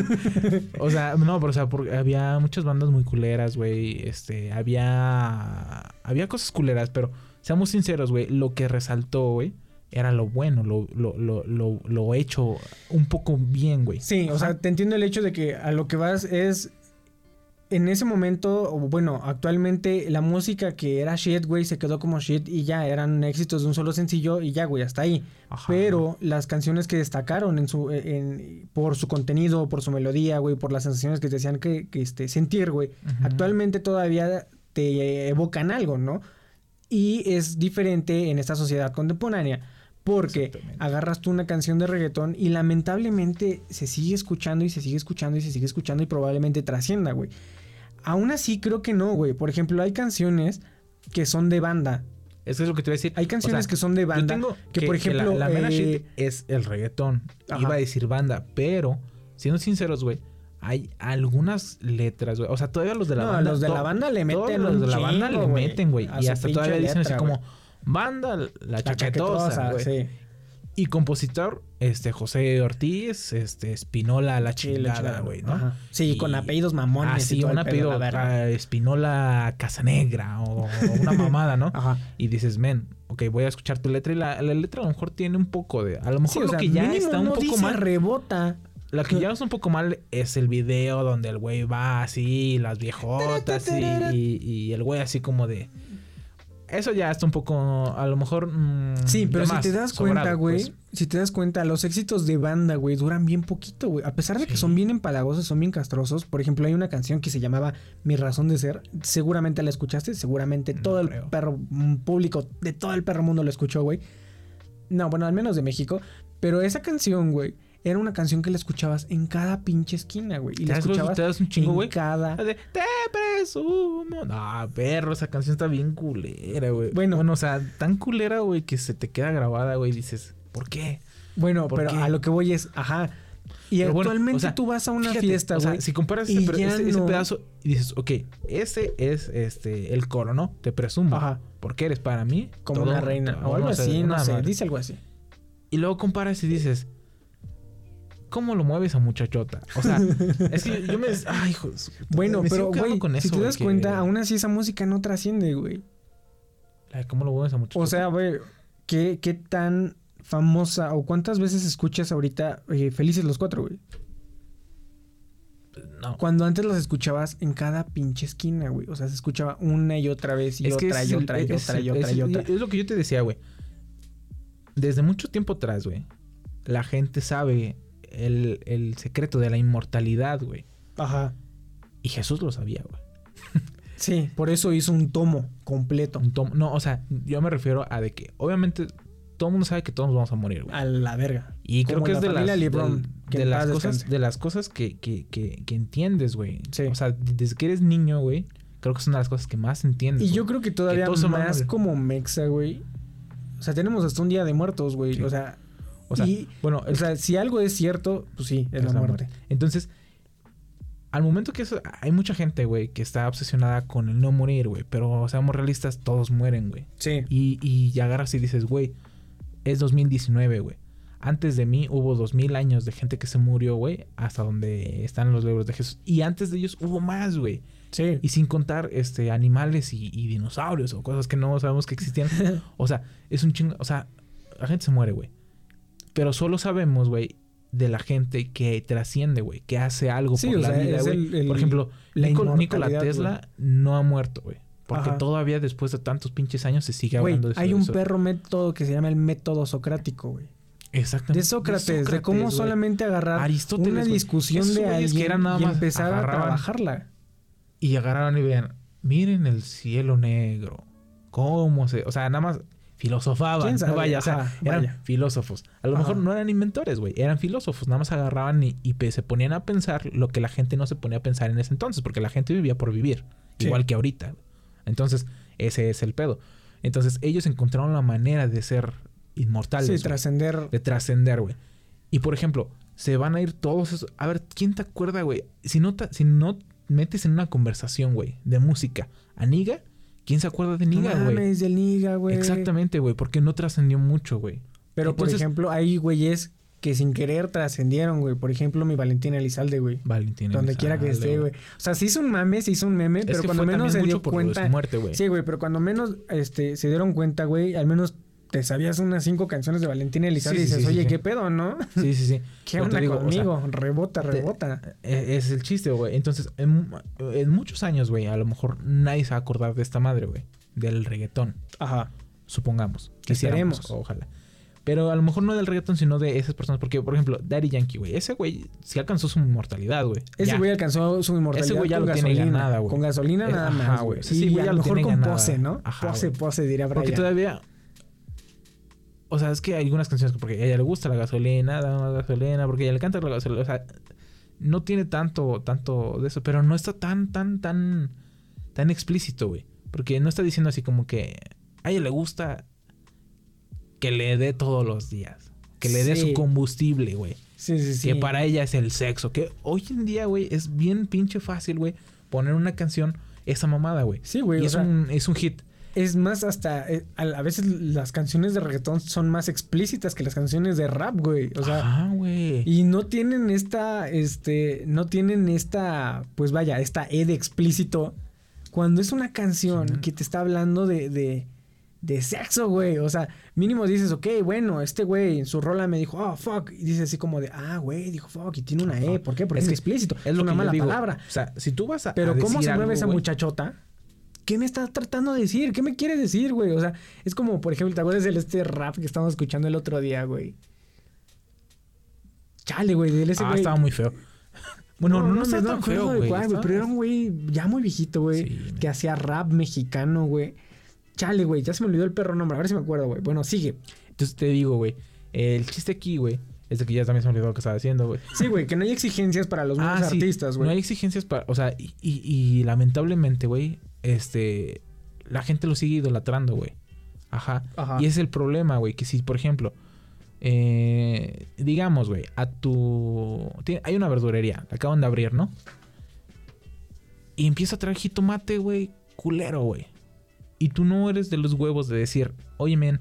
(laughs) o sea, no, pero o sea, porque había muchas bandas muy culeras, güey. Este, había. Había cosas culeras, pero seamos sinceros, güey. Lo que resaltó, güey, era lo bueno, lo, lo, lo, lo, lo hecho un poco bien, güey.
Sí, o sea, te entiendo el hecho de que a lo que vas es. En ese momento, o bueno, actualmente la música que era shit, güey, se quedó como shit y ya eran éxitos de un solo sencillo y ya, güey, hasta ahí.
Ajá.
Pero las canciones que destacaron en su, en, por su contenido, por su melodía, güey, por las sensaciones que te decían que, que, este, sentir, güey, actualmente todavía te evocan algo, ¿no? Y es diferente en esta sociedad contemporánea. Porque agarras tú una canción de reggaetón y lamentablemente se sigue escuchando y se sigue escuchando y se sigue escuchando y probablemente trascienda, güey. Aún así creo que no, güey. Por ejemplo, hay canciones que son de banda.
Eso es lo que te iba a decir.
Hay canciones
O sea,
que son de
yo
banda.
tengo
que, por ejemplo,
la, la mera
eh,
shit es el reggaetón.
Ajá.
Iba a decir banda, pero siendo sinceros, güey, hay algunas letras, güey. O sea, todavía los de la
No,
banda.
los de la banda le meten
los de la banda le meten, güey. Y hasta todavía dicen así como banda, la,
la
chaquetosa,
chaquetosa,
güey.
sí.
Y compositor, este, José Ortiz, este, Espinola, la
la
chingada, güey, ¿no?
Ajá. Sí,
Y-
con apellidos mamones.
Ah,
y
sí,
todo
un apellido
la
Espinola Casanegra o, o una (laughs) mamada, ¿no?
Ajá.
Y dices, men, ok, voy a escuchar tu letra y la, la letra a lo mejor tiene un poco de... A lo mejor
Sí, o
lo
sea,
que ya está un
no
poco mal...
rebota.
Lo que ya es un poco mal es el video donde el güey va así, las viejotas y, y- y el güey así como de... Eso ya está un poco, a lo mejor... mm,
Sí, pero si te das
sobrado,
cuenta, güey,
pues.
si te das cuenta, los éxitos de banda, güey, duran bien poquito, güey. A pesar de que son bien empalagosos, son bien castrosos. Por ejemplo, hay una canción que se llamaba Mi razón de ser. Seguramente la escuchaste, seguramente
No
todo el
creo.
perro mm, público de todo el perro mundo lo escuchó, güey. No, bueno, al menos de México. Pero esa canción, güey, era una canción que la escuchabas en cada pinche esquina, güey. Y la
¿Sabes cómo
escuchabas
te das un chingo,
en
güey?
cada...
De, Te presumo. No, perro, esa canción está bien culera, güey.
Bueno.
Bueno, o sea, tan culera, güey, que se te queda grabada, güey. y Dices, ¿por qué?
Bueno,
¿Por
pero
qué?
a lo que voy es, ajá. Y
Pero bueno,
actualmente
o sea,
tú vas a una
Fíjate,
fiesta,
o sea,
güey.
si comparas ese, pedazo y dices, ok, ese es este el coro, ¿no? Te presumo.
Ajá.
Porque eres para mí
como
todo-
una reina. O algo así, no sé. Dice algo así.
Y luego comparas y dices, ¿cómo lo mueves a muchachota? O sea, (laughs) es que yo me. Ay, hijo
Bueno,
me
pero, güey,
con
si te das
que-
cuenta, aún así esa música no trasciende, güey.
¿Cómo lo mueves a muchachota?
O sea, güey, ¿qué, ¿qué tan famosa o cuántas veces escuchas ahorita eh, Felices los Cuatro, güey?
no.
Cuando antes los escuchabas en cada pinche esquina, güey. O sea, se escuchaba una y otra vez y
Es
otra y otra y otra y otra
es-
y otra.
Es lo que yo te decía, güey. Desde mucho tiempo atrás, güey, la gente sabe el, el secreto de la inmortalidad, güey.
Ajá.
Y Jesús lo sabía, güey.
Sí, por eso hizo un tomo completo.
Un tomo- No, o sea, yo me refiero a de que, obviamente, todo el mundo sabe que todos nos vamos a morir, güey.
A la verga.
Y creo que
la
es de las,
Lebron,
de las cosas,
descanse.
de las cosas que, que, que, que entiendes, güey.
Sí.
O sea, desde que eres niño, güey, creo que es una de las cosas que más entiendes.
Y yo creo que todavía más como Mexa, güey. O sea, tenemos hasta un día de muertos, güey.
Sí.
O sea,
O sea,
y-
bueno,
o sea, si algo es cierto, pues sí, es, la, muerte.
Entonces, al momento que eso, hay mucha gente, güey, que está obsesionada con el no morir, güey. Pero seamos realistas, todos mueren, güey.
Sí.
Y, y agarras y dices, güey, es 2019, güey. Antes de mí hubo 2000 años de gente que se murió, güey, hasta donde están los libros de Jesús. Y antes de ellos hubo más, güey.
Sí.
Y sin contar este animales y, y dinosaurios o cosas que no sabemos que existían. (laughs) o sea, es un chingo. O sea, la gente se muere, güey. Pero solo sabemos, güey, de la gente que trasciende, güey, que hace algo
Sí,
por
o
la
sea,
vida, güey. Por ejemplo,
la
Nico- Nikola Tesla no ha muerto, güey. Porque
Ajá.
todavía después de tantos pinches años se sigue hablando de eso.
hay
de
un
eso.
perro método que se llama el método socrático, güey.
Exactamente.
De Sócrates, de, cómo
güey.
solamente agarrar
Aristóteles,
una discusión de alguien
que nada
y empezar a trabajarla.
Y agarraron y vean, miren el cielo negro. ¿Cómo se...? O sea, nada más filosofaban.
¿Quién sabe?
Vaya, o sea,
Ajá,
eran
vaya.
filósofos. A lo
Ajá.
mejor no eran inventores, güey. Eran filósofos. Nada más agarraban y, se ponían a pensar lo que la gente no se ponía a pensar en ese entonces. Porque la gente vivía por vivir.
Sí.
Igual que ahorita. Entonces, ese es el pedo. Entonces, ellos encontraron la manera de ser inmortales.
Sí, trascender.
de trascender, güey. Y por ejemplo, se van a ir todos esos. A ver, ¿quién te acuerda, güey? Si no, ta- si no metes en una conversación, güey, de música a Niga, ¿quién se acuerda de
No
Niga, güey?
del Niga, güey.
Exactamente, güey, porque no trascendió mucho, güey.
Pero, por ejemplo, hay güeyes que sin querer trascendieron, güey. Por ejemplo, mi Valentina Elizalde, güey.
Valentina.
Donde quiera que esté, güey. O sea, se hizo un mame, se hizo un meme,
Es
pero cuando menos se dio cuenta.
muerte.
Sí, güey, pero cuando menos este, se dieron cuenta, güey, al menos te sabías unas cinco canciones de Valentina Elizalde
Sí,
y dices,
sí,
oye. ¿qué pedo, no?
Sí, sí, sí. (laughs)
¿Qué onda
digo, o sea,
conmigo? rebota,
te-
rebota.
Eh, Es el chiste, güey. Entonces, en, en muchos años, güey, a lo mejor nadie se va a acordar de esta madre, güey. Del reggaetón,
Ajá.
supongamos. Quisiéramos. Ojalá. Pero a lo mejor no del reggaetón, sino de esas personas. Porque, por ejemplo, Daddy Yankee, güey. Ese güey sí alcanzó su inmortalidad, güey.
Ese güey alcanzó su inmortalidad
Ese güey ya
con
lo tiene
gasolina.
ganada, güey.
Con gasolina
Eh,
nada
ajá,
más,
güey.
güey. Sí,
güey
a lo mejor con
ganada.
pose, ¿no?
Ajá,
pose, pose, diría Brian.
Porque todavía. O sea, es que hay algunas canciones que porque a ella le gusta la gasolina, da más gasolina, porque a ella le canta la gasolina. O sea, no tiene tanto, tanto de eso, pero no está tan, tan, tan, tan explícito, güey. Porque no está diciendo así como que a ella le gusta que le dé todos los días. Que le dé su combustible, güey.
Sí, sí, sí.
Que para ella es el sexo. Que hoy en día, güey, es bien pinche fácil, güey, poner una canción esa mamada, güey.
Sí, güey.
Y es,
sea,
un, es un hit.
Es más, hasta eh, a, a veces las canciones de reggaetón son más explícitas que las canciones de rap, güey. O sea,
ah, güey.
y no tienen esta, este, no tienen esta, pues vaya, esta E de explícito. Cuando es una canción
Sí.
que te está hablando de, de, de sexo, güey. O sea, mínimo dices, ok, bueno, este güey en su rola me dijo, oh, fuck. Y dice así como de, ah, güey, dijo fuck. Y tiene una E. ¿Por qué? Porque es, explícito. Es,
lo
una
que
mala
digo.
palabra.
O sea, si tú vas a.
Pero
a
¿cómo
decir
se mueve
algo,
esa
güey,
muchachota? ¿Qué me está tratando de decir? ¿Qué me quiere decir, güey? O sea, es como, por ejemplo, ¿te acuerdas del este rap que estábamos escuchando el otro día, güey? Chale, güey, del ese
Ah,
güey.
estaba muy feo. (laughs) Bueno, no, no,
me
está tan feo, güey.
cuál,
Estaba-
Pero era un güey ya muy viejito, güey.
Sí,
que hacía rap mexicano, güey. Chale, güey, ya se me olvidó el perro nombre. A ver si me acuerdo, güey. Bueno, sigue.
Entonces te digo, güey. El chiste aquí, güey, es de que ya también se me olvidó lo que estaba haciendo, güey.
Sí, güey, que no hay exigencias para los nuevos (laughs)
Ah, sí.
artistas,
No hay
güey.
exigencias para. O sea, y, y- y lamentablemente, güey, este. La gente lo sigue idolatrando, güey. Ajá.
Ajá.
Y es el problema, güey. Que si, por ejemplo, eh, digamos, güey, a tu. tiene- hay una verdurería, la acaban de abrir, ¿no? Y empieza a traer jitomate, güey, culero, güey. Y tú no eres de los huevos de decir, oye, men,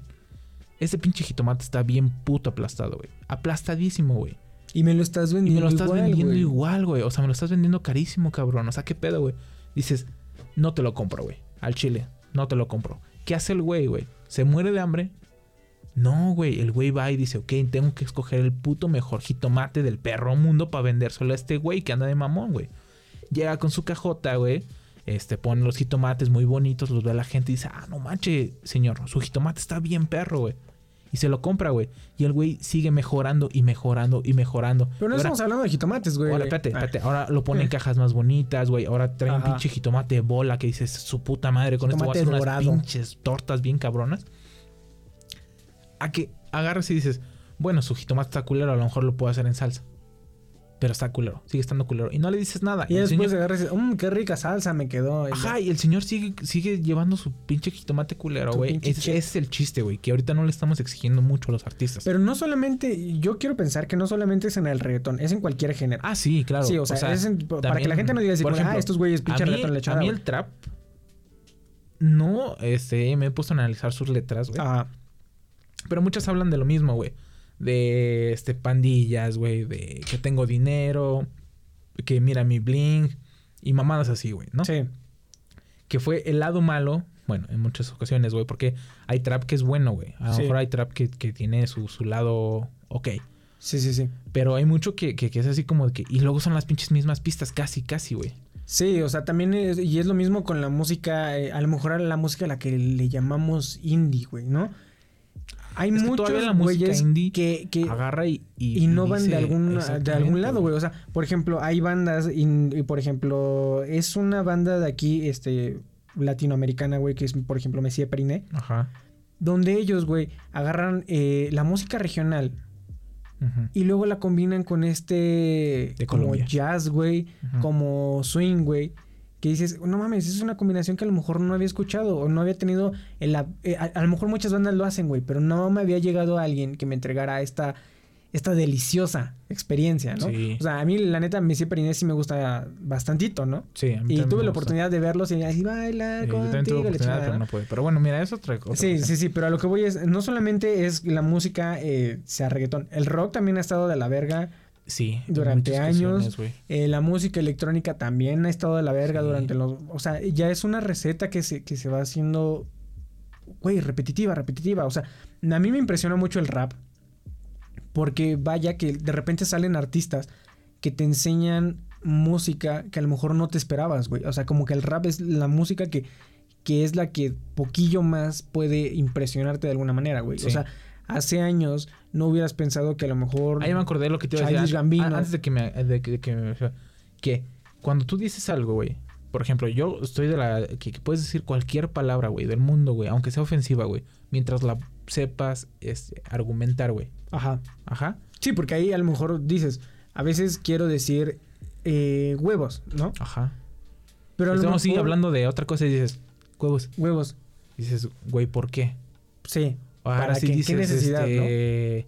ese pinche jitomate está bien puto aplastado, güey. Aplastadísimo, güey.
Y me lo estás
Y
vendiendo
me lo estás
igual,
vendiendo igual, güey. O sea, me lo estás vendiendo carísimo, cabrón. O sea, ¿qué pedo, güey? Dices, no te lo compro, güey. Al chile, no te lo compro. ¿Qué hace el güey, güey? ¿Se muere de hambre? No, güey. El güey va y dice, ok, tengo que escoger el puto mejor jitomate del perro mundo para vendérselo a este güey que anda de mamón, güey. Llega con su cajota, güey. Este, pone los jitomates muy bonitos, los ve a la gente y dice, ah, no manche, señor, su jitomate está bien perro, güey. Y se lo compra, güey. Y el güey sigue mejorando y mejorando y mejorando.
Pero no
Ahora-
estamos hablando de jitomates, güey.
Ahora, espérate,
Ah.
espérate. Ahora lo pone en cajas más bonitas, güey. Ahora trae un
Ajá.
pinche jitomate de bola que dices, su puta madre, con esto voy a
Jitomate
hacer unas pinches tortas bien cabronas. A que agarras y dices, bueno, su jitomate está culero, a lo mejor lo puedo hacer en salsa. Pero está culero, sigue estando culero. Y no le dices nada.
Y
el
después
señor-
agarras y dices, mmm, qué rica salsa me quedó. Y
Ajá, y el señor sigue, sigue llevando su pinche jitomate culero, güey. Ese es el chiste, güey. Que ahorita no le estamos exigiendo mucho a los artistas.
Pero no solamente, yo quiero pensar que no solamente es en el reggaetón, es en cualquier género.
ah, sí, claro.
sí, o sea, es en- para que la gente no diga así,
por
ah, estos güeyes pinche reggaetón le
a mí el trap no este me he puesto a analizar sus letras güey
Ajá.
pero muchas hablan de lo mismo güey de este pandillas güey de que tengo dinero que mira mi bling y mamadas así güey no
Sí.
que fue el lado malo bueno en muchas ocasiones güey porque hay trap que es bueno güey a lo
Sí.
mejor hay trap que, que tiene su, su lado ok
Sí, sí, sí.
pero hay mucho que, que, que es así como de que y luego son las pinches mismas pistas casi casi güey
Sí, o sea, también es, y es lo mismo con la música, eh, a lo mejor a la música a la que le llamamos indie, güey, ¿no? Hay
Es
muchos
la
güeyes
indie
que, que
agarra y y,
y no van de algún de algún lado, güey. O sea, por ejemplo, hay bandas y, y, por ejemplo, es una banda de aquí, este, latinoamericana, güey, que es, por ejemplo, Mesía Periné,
Ajá.
donde ellos, güey, agarran eh, la música regional y luego la combinan con este
De
como jazz, güey, como swing, güey. Que dices, no mames, es una combinación que a lo mejor no había escuchado o no había tenido. el- eh, a, a lo mejor muchas bandas lo hacen, güey, pero no me había llegado alguien que me entregara esta, esta deliciosa experiencia, ¿no?
Sí.
O sea, a mí, la neta, Messi Perinés sí me gusta bastantito, ¿no?
Sí, a mí
Y tuve
me
la
gusta.
oportunidad de verlos y así bailar
Sí, yo también tuve
contigo,
oportunidad, pero
¿no?
no pude. Pero bueno, mira, es otra cosa.
Sí, sí, sí, pero a lo que voy es, no solamente es la música eh, sea reggaetón, el rock también ha estado de la verga,
Sí.
Durante años, eh, la música electrónica también ha estado de la verga
Sí.
durante los, o sea, ya es una receta que se, que se va haciendo güey, repetitiva, repetitiva. O sea, a mí me impresiona mucho el rap. Porque vaya que de repente salen artistas que te enseñan música que a lo mejor no te esperabas, güey. O sea, como que el rap es la música que, que es la que poquillo más puede impresionarte de alguna manera, güey.
Sí.
O sea, hace años no hubieras pensado que a lo mejor...
Ahí me acordé de lo que te iba a decir. An-
Gambino.
an- Antes de que me... De que, de que me- cuando tú dices algo, güey. Por ejemplo, yo estoy de la... Que, que puedes decir cualquier palabra, güey, del mundo, güey. Aunque sea ofensiva, güey. Mientras la sepas este, argumentar, güey.
Ajá.
Ajá.
Sí, porque ahí a lo mejor dices, a veces quiero decir eh, huevos, ¿no?
Ajá.
Pero a lo
Estamos sí,
mejor-
hablando de otra cosa y dices... Huevos.
Huevos,
Dices, güey, ¿por qué?
sí.
Ahora
¿Para
sí
qué? ¿Qué
dices,
necesidad,
este,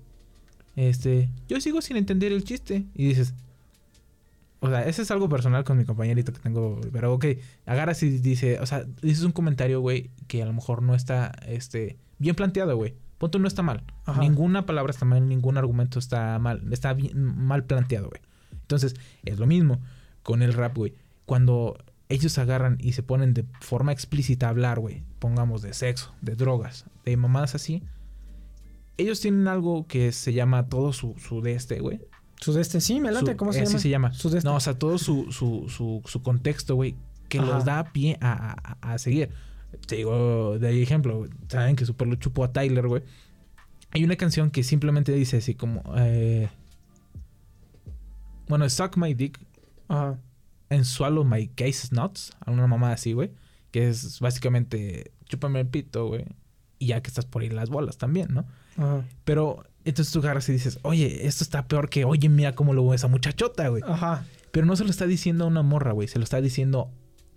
este, yo sigo sin entender el chiste. Y dices, o sea, ese es algo personal con mi compañerito que tengo, pero ok, agarras y dice, o sea, dices un comentario, güey, que a lo mejor no está, este, bien planteado, güey. Punto no está mal.
Ajá.
Ninguna palabra está mal, ningún argumento está mal, está bien- mal planteado, güey. Entonces, es lo mismo con el rap, güey. Cuando ellos agarran y se ponen de forma explícita a hablar, güey, pongamos de sexo, de drogas, de mamadas así, ellos tienen algo que se llama todo su, su de este, güey.
Sudeste, sí, me late,
Su-
¿cómo se
así
llama?
se llama.
Sudeste.
No, o sea, todo su, su, su, su contexto, güey, que
Ajá.
los da pie a, a- a seguir. Te digo, de ejemplo, saben que super lo chupó a Tyler, güey. Hay una canción que simplemente dice así como... eh, bueno, Suck My Dick
Ajá.
And Swallow My Cases Nuts. A una mamada así, güey. Que es básicamente chúpame el pito, güey. Y ya que estás por ahí las bolas también, ¿no?
Ajá.
Pero entonces tú agarras y dices, oye, esto está peor que, oye, mira cómo lo ve esa muchachota, güey.
Ajá.
Pero no se lo está diciendo a una morra, güey. Se lo está diciendo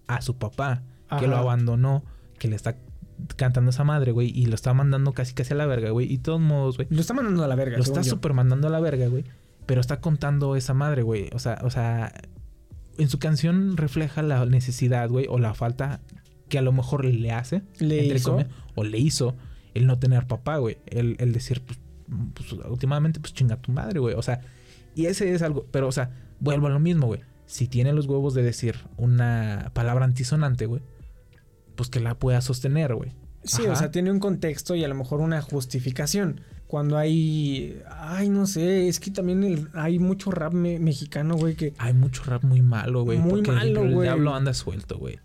a su papá,
Ajá.
que lo abandonó, que le está cantando esa madre, güey. Y lo está mandando casi casi a la verga, güey. Y de todos modos, güey.
Lo está mandando a la verga.
Lo
según
está
yo.
súper mandando a la verga, güey. Pero está contando esa madre, güey. O sea, o sea, en su canción refleja la necesidad, güey, o la falta que a lo mejor le hace,
Le hizo.
o le hizo el no tener papá, güey. El, el decir, pues, pues, últimamente, pues chinga tu madre, güey. O sea, y ese es algo, pero, o sea, vuelvo a lo mismo, güey. Si tiene los huevos de decir una palabra antisonante, güey, pues que la pueda sostener, güey.
Sí,
Ajá.
o sea, tiene un contexto y a lo mejor una justificación. Cuando hay. Ay, no sé, es que también el- hay mucho rap me- mexicano, güey, que.
Hay mucho rap muy malo, güey.
Muy
porque
malo,
el
güey.
diablo anda suelto, güey.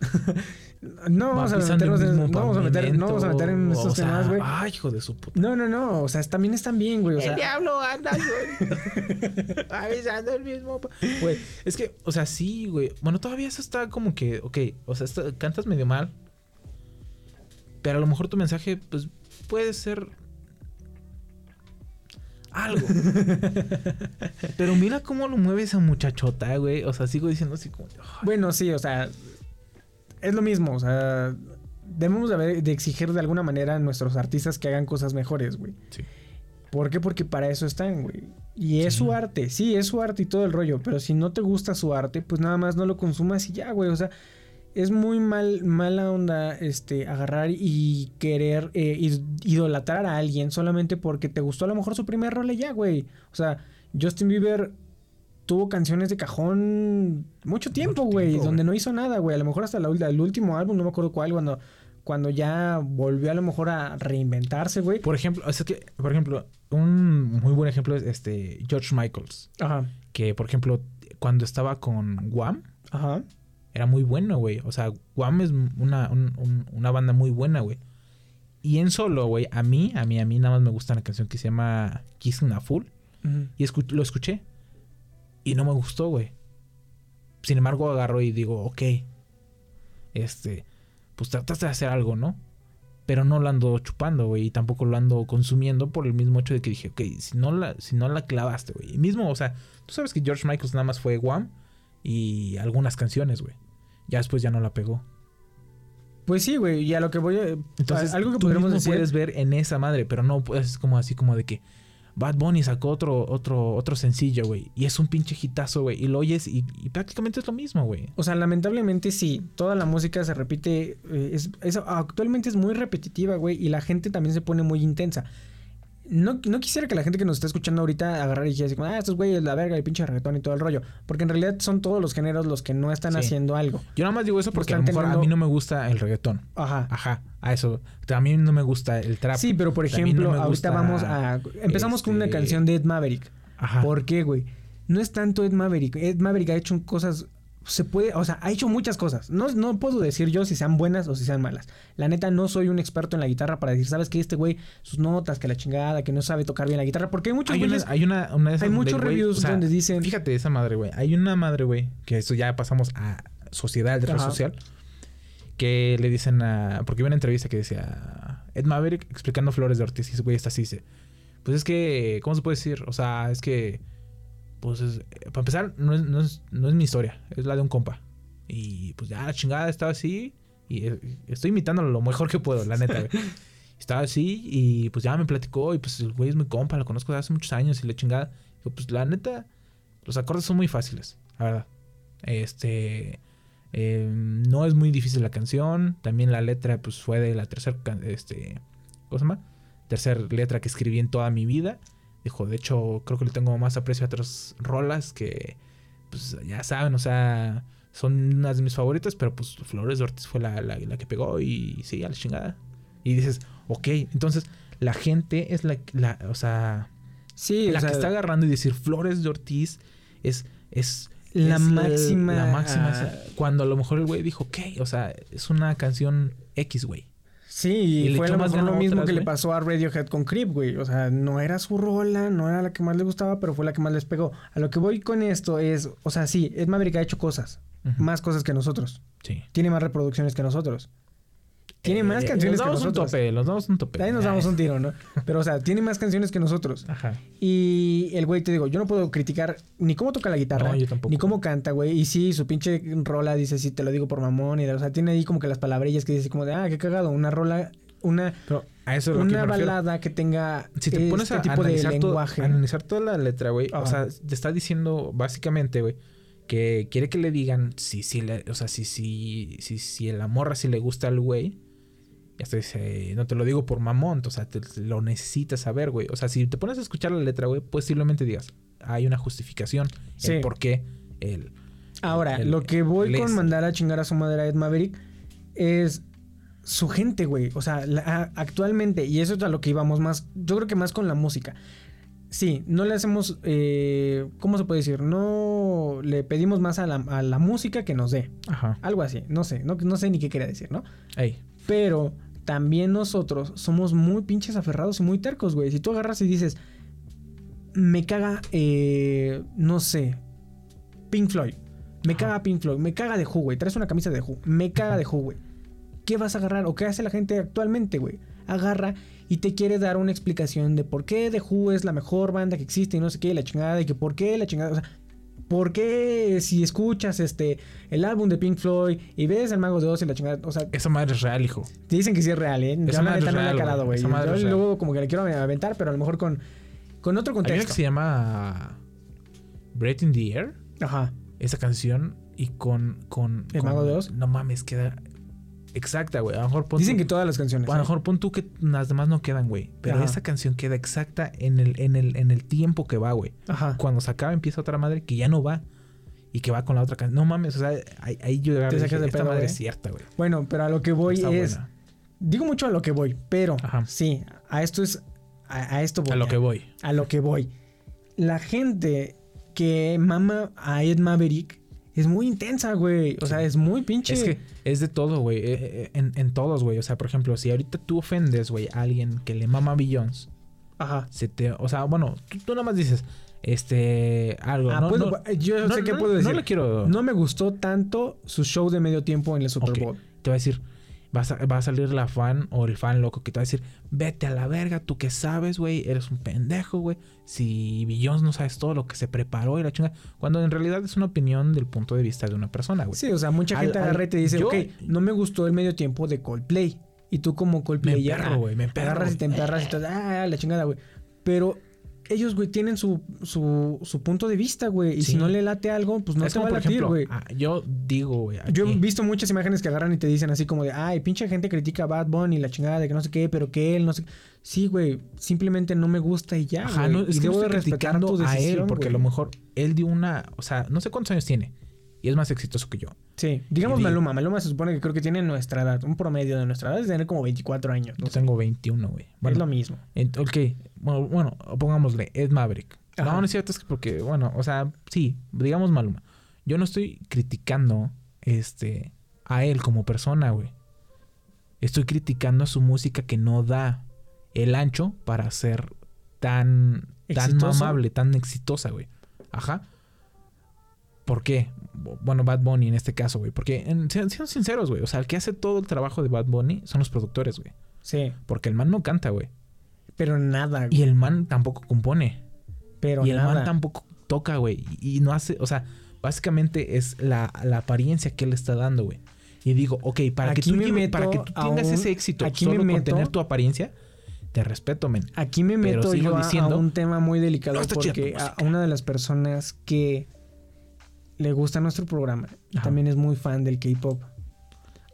(laughs)
No vamos a
el
meternos en, no vamos a meter, no vamos a meter en estos
o sea,
temas, güey.
Ay, hijo de su puta.
No, no, no. O sea, también están bien, güey. O sea,
diablo anda (laughs) avisando el mismo. Güey, es que, o sea, sí, güey. Bueno, todavía eso está como que, ok, o sea, está- cantas medio mal. Pero a lo mejor tu mensaje, pues, puede ser algo. (laughs) pero mira cómo lo mueve esa muchachota, güey. O sea, sigo diciendo así como.
bueno, sí, o sea, es lo mismo. O sea, debemos de, haber- de exigir de alguna manera a nuestros artistas que hagan cosas mejores, güey.
Sí.
¿Por qué? Porque para eso están, güey. Y es
Sí.
su arte, sí, es su arte y todo el rollo. Pero si no te gusta su arte, pues nada más no lo consumas y ya, güey. O sea, es muy mal, mala onda este, agarrar y querer eh, id- idolatrar a alguien solamente porque te gustó a lo mejor su primer rol ya, güey. O sea, Justin Bieber tuvo canciones de cajón mucho tiempo, güey, donde no hizo nada, güey. A lo mejor hasta la el último álbum, no me acuerdo cuál, cuando, cuando ya volvió a lo mejor a reinventarse, güey.
Por ejemplo, es que, por ejemplo, un muy buen ejemplo es este George Michaels.
Ajá,
Que, por ejemplo, cuando estaba con Guam,
ajá.
Era muy bueno, güey. O sea, Guam es una, un- un- una banda muy buena, güey. Y en solo, güey, a mí, a mí, a mí nada más me gusta una canción que se llama Kissing a Fool. Y escu- lo escuché. Y no me gustó, güey. Sin embargo, agarro y digo, ok. Este, pues trataste de hacer algo, ¿no? Pero no lo ando chupando, güey. Y tampoco lo ando consumiendo por el mismo hecho de que dije, ok, si no la, si no la clavaste, güey. Y mismo, o sea, tú sabes que George Michaels nada más fue Guam y algunas canciones, güey. Ya después ya no la pegó.
Pues sí, güey, y a lo que voy a...
Entonces,
algo que
tú
podríamos
mismo
decir...
puedes ver en esa madre, pero no puedes como así como de que Bad Bunny sacó otro otro otro sencillo, güey, y es un pinche hitazo, güey, y lo oyes y, y prácticamente es lo mismo, güey.
O sea, lamentablemente sí, toda la música se repite, eh, es, es- actualmente es muy repetitiva, güey, y la gente también se pone muy intensa. No, no quisiera que la gente que nos está escuchando ahorita agarrar y como, ah, estos güeyes, la verga, el pinche reggaetón y todo el rollo. Porque en realidad son todos los géneros los que no están
Sí.
haciendo algo.
Yo nada más digo eso porque a lo mejor a mí no me gusta el reggaetón.
Ajá.
Ajá, a eso. También no me gusta el trap.
Sí, pero por ejemplo,
no
ahorita vamos a... Empezamos con una
este,
canción de Ed Maverick.
Ajá.
¿Por qué, güey? No es tanto Ed Maverick. Ed Maverick ha hecho cosas... Se puede... O sea, ha hecho muchas cosas. No, no puedo decir yo si sean buenas o si sean malas. La neta, no soy un experto en la guitarra para decir, ¿sabes qué? Este güey, sus notas, que la chingada, que no sabe tocar bien la guitarra. Porque hay muchos
Hay una, hay una, una de esas
hay muchos
güey,
reviews donde dicen-
Fíjate esa madre, güey. Hay una madre, güey, que eso ya pasamos a sociedad, de red social. Que le dicen a. Porque vi una entrevista que decía. Ed Maverick explicando Flores de Ortiz. Y ese güey está así, dice. Pues es que. ¿Cómo se puede decir? O sea, es que. Pues es- para empezar, no es, no, es, no es mi historia. Es la de un compa. Y pues ya la chingada estaba así. Y eh, estoy imitando lo mejor que puedo, la neta, güey. (laughs) Estaba así y pues ya me platicó y pues el güey es mi compa, lo conozco desde hace muchos años y la chingada. Digo, pues la neta, los acordes son muy fáciles, la verdad. Este, eh, no es muy difícil la canción. También la letra pues fue de la tercera, este, ¿cómo se llama? Tercera letra que escribí en toda mi vida. Dijo, de hecho, creo que le tengo más aprecio a otras rolas que, pues ya saben, o sea, son unas de mis favoritas, pero pues Flores de Ortiz fue la, la, la que pegó y sí, a la chingada. Y dices, ok, entonces la gente es la, la o sea,
Sí,
la
o sea,
que está agarrando y decir Flores de Ortiz es, es
La
es
máxima,
La máxima.
ah,
cuando a lo mejor el güey dijo, ok, o sea, es una canción X, güey.
Sí,
Y
fue lo mejor lo mismo
otras,
que le pasó a Radiohead con Creep, güey. O sea, no era su rola, no era la que más le gustaba, pero fue la que más les pegó. A lo que voy con esto es, o sea, sí, Ed Maverick ha hecho cosas, más cosas que nosotros.
Sí.
Tiene más reproducciones que nosotros. Tiene
Eh,
más
eh,
canciones
nos
que
damos un
nosotros.
tope, nos damos un tope.
Ahí nos damos un tiro, ¿no? Pero, o sea, tiene más canciones que nosotros.
Ajá.
Y el güey, te digo, yo no puedo criticar ni cómo toca la guitarra,
No, yo tampoco.
ni cómo canta, güey. Y sí, su pinche rola dice, sí, te lo digo por mamón. Y, o sea, tiene ahí como que las palabrillas que dice como de, ah, qué cagado. Una rola, una,
Pero a eso es lo que
una balada que tenga
Si te pones
este
a
tipo de
analizar, todo-
lenguaje.
a analizar toda la letra, güey, o sea, te está diciendo básicamente, güey, que quiere que le digan si, si, le, o sea, si, si, si, si la morra si le gusta al güey. Y hasta dice, no te lo digo por mamón, o sea, te, lo necesitas saber, güey. O sea, si te pones a escuchar la letra, güey, posiblemente digas, hay una justificación
Sí.
el por qué el...
Ahora,
el-
lo que voy con mandar a chingar a su madre a Ed Maverick es su gente, güey. O sea, la- actualmente, y eso es a lo que íbamos más, yo creo que más con la música. Sí, no le hacemos, eh, ¿cómo se puede decir? No le pedimos más a la, a la música que nos dé.
Ajá.
Algo así, no sé, no, no sé ni qué quería decir, ¿no?
Ey,
Pero también nosotros somos muy pinches aferrados y muy tercos, güey. Si tú agarras y dices, me caga, eh, no sé, Pink Floyd. Me
Ajá.
caga Pink Floyd. Me caga de Who, güey. Traes una camisa de Who. Me caga de Who, güey. ¿Qué vas a agarrar? ¿O qué hace la gente actualmente, güey? Agarra y te quiere dar una explicación de por qué The Who es la mejor banda que existe y no sé qué, y la chingada, y que por qué la chingada. O sea, ¿por qué si escuchas este el álbum de Pink Floyd y ves el Mago de Oz y la chingada? O sea,
esa madre es real, hijo.
te dicen que sí es real, ¿eh?
Esa madre es
no he
real,
calado,
güey.
luego como que le quiero aventar, pero a lo mejor con, con otro
Hay una
contexto.
que se llama Breath in the Air.
Ajá.
esa canción y con. con
¿El
con-
Mago de Oz?
No mames, queda. Exacta, güey. A lo mejor pon
Dicen
tú-
que todas las canciones.
a lo
¿eh?
mejor pon tú que las demás no quedan, güey. Pero
Ajá.
esta canción queda exacta en el, en el, en el tiempo que va, güey.
Ajá.
Cuando se acaba empieza otra madre que ya no va. Y que va con la otra canción. No mames, o sea, ahí, ahí yo
sacas
dije,
de
esta
pedo,
madre
güey.
es cierta, güey.
Bueno, pero a lo que voy
Está
es.
buena.
Digo mucho a lo que voy, pero
Ajá.
sí, a esto es. A, a esto voy.
A lo que voy.
A lo que voy. La gente que mama a Ed Maverick es muy intensa, güey. O sea, es muy pinche.
Es que es de todo, güey. eh, eh, En, en todos, güey. O sea, por ejemplo, si ahorita tú ofendes, güey, a alguien que le mama a Billions,
Ajá.
se te. O sea, bueno, tú, tú nada más dices, este. Algo.
Ah,
no, no-
yo
no-
sé qué puedo decir.
No le quiero.
No me gustó tanto su show de medio tiempo en el Super Bowl.
Te va a decir, va a, va a salir la fan o el fan loco que te va a decir, vete a la verga, tú que sabes, güey, eres un pendejo, güey. Si Billions no sabes todo lo que se preparó y la chinga. Cuando en realidad es una opinión del punto de vista de una persona, güey.
Sí, o sea, mucha gente
al-
agarra y te dice,
yo-
ok, no me gustó el medio tiempo de Coldplay. Y tú como Coldplay
Me emperro, güey, me emperro,
agarras y te emperras y te ah, la chingada, güey. Pero ellos, güey, tienen su, su, su punto de vista, güey. Y
Sí.
si no le late algo, pues no
es
te va a
por
latir, güey.
ah, yo digo, güey.
Yo he visto muchas imágenes que agarran y te dicen así como de, ay, pinche gente critica a Bad Bunny, la chingada de que no sé qué, pero que él no sé. Sí, güey, simplemente no me gusta y ya.
Ajá,
güey.
no,
y
es que
debo de respetar tu
a él, porque a lo mejor él dio una, o sea, no sé cuántos años tiene y es más exitoso que yo.
Sí, digamos
Y
Maluma. Maluma se supone que creo que tiene nuestra edad, un promedio de nuestra edad es tener como 24 años.
Yo tengo 21, güey.
es lo mismo.
ok, bueno, bueno, pongámosle, es Maverick.
Ajá.
No, no es cierto, es que porque, bueno, o sea, sí, digamos Maluma. Yo no estoy criticando, este, a él como persona, güey. Estoy criticando a su música que no da el ancho para ser tan, tan mamable, tan exitosa, güey. Ajá. ¿Por qué? Bueno, Bad Bunny en este caso, güey. Porque, en- sean, sean sinceros, güey. O sea, el que hace todo el trabajo de Bad Bunny son los productores, güey.
Sí,
Porque el man no canta, güey.
pero nada, güey.
Y el man tampoco compone.
Pero
y el man tampoco toca, güey. Y, y no hace, o sea, básicamente es la, la apariencia que él está dando, güey. Y digo, ok, para que tú,
me
para que tú tengas
un-
ese éxito
aquí me
solo con
meto-
tener tu apariencia, te respeto, men.
Aquí me meto
sigo
yo a,
diciendo-
un tema muy delicado
No
porque a una de las personas que le gusta nuestro programa
Ajá.
también es muy fan del K-pop.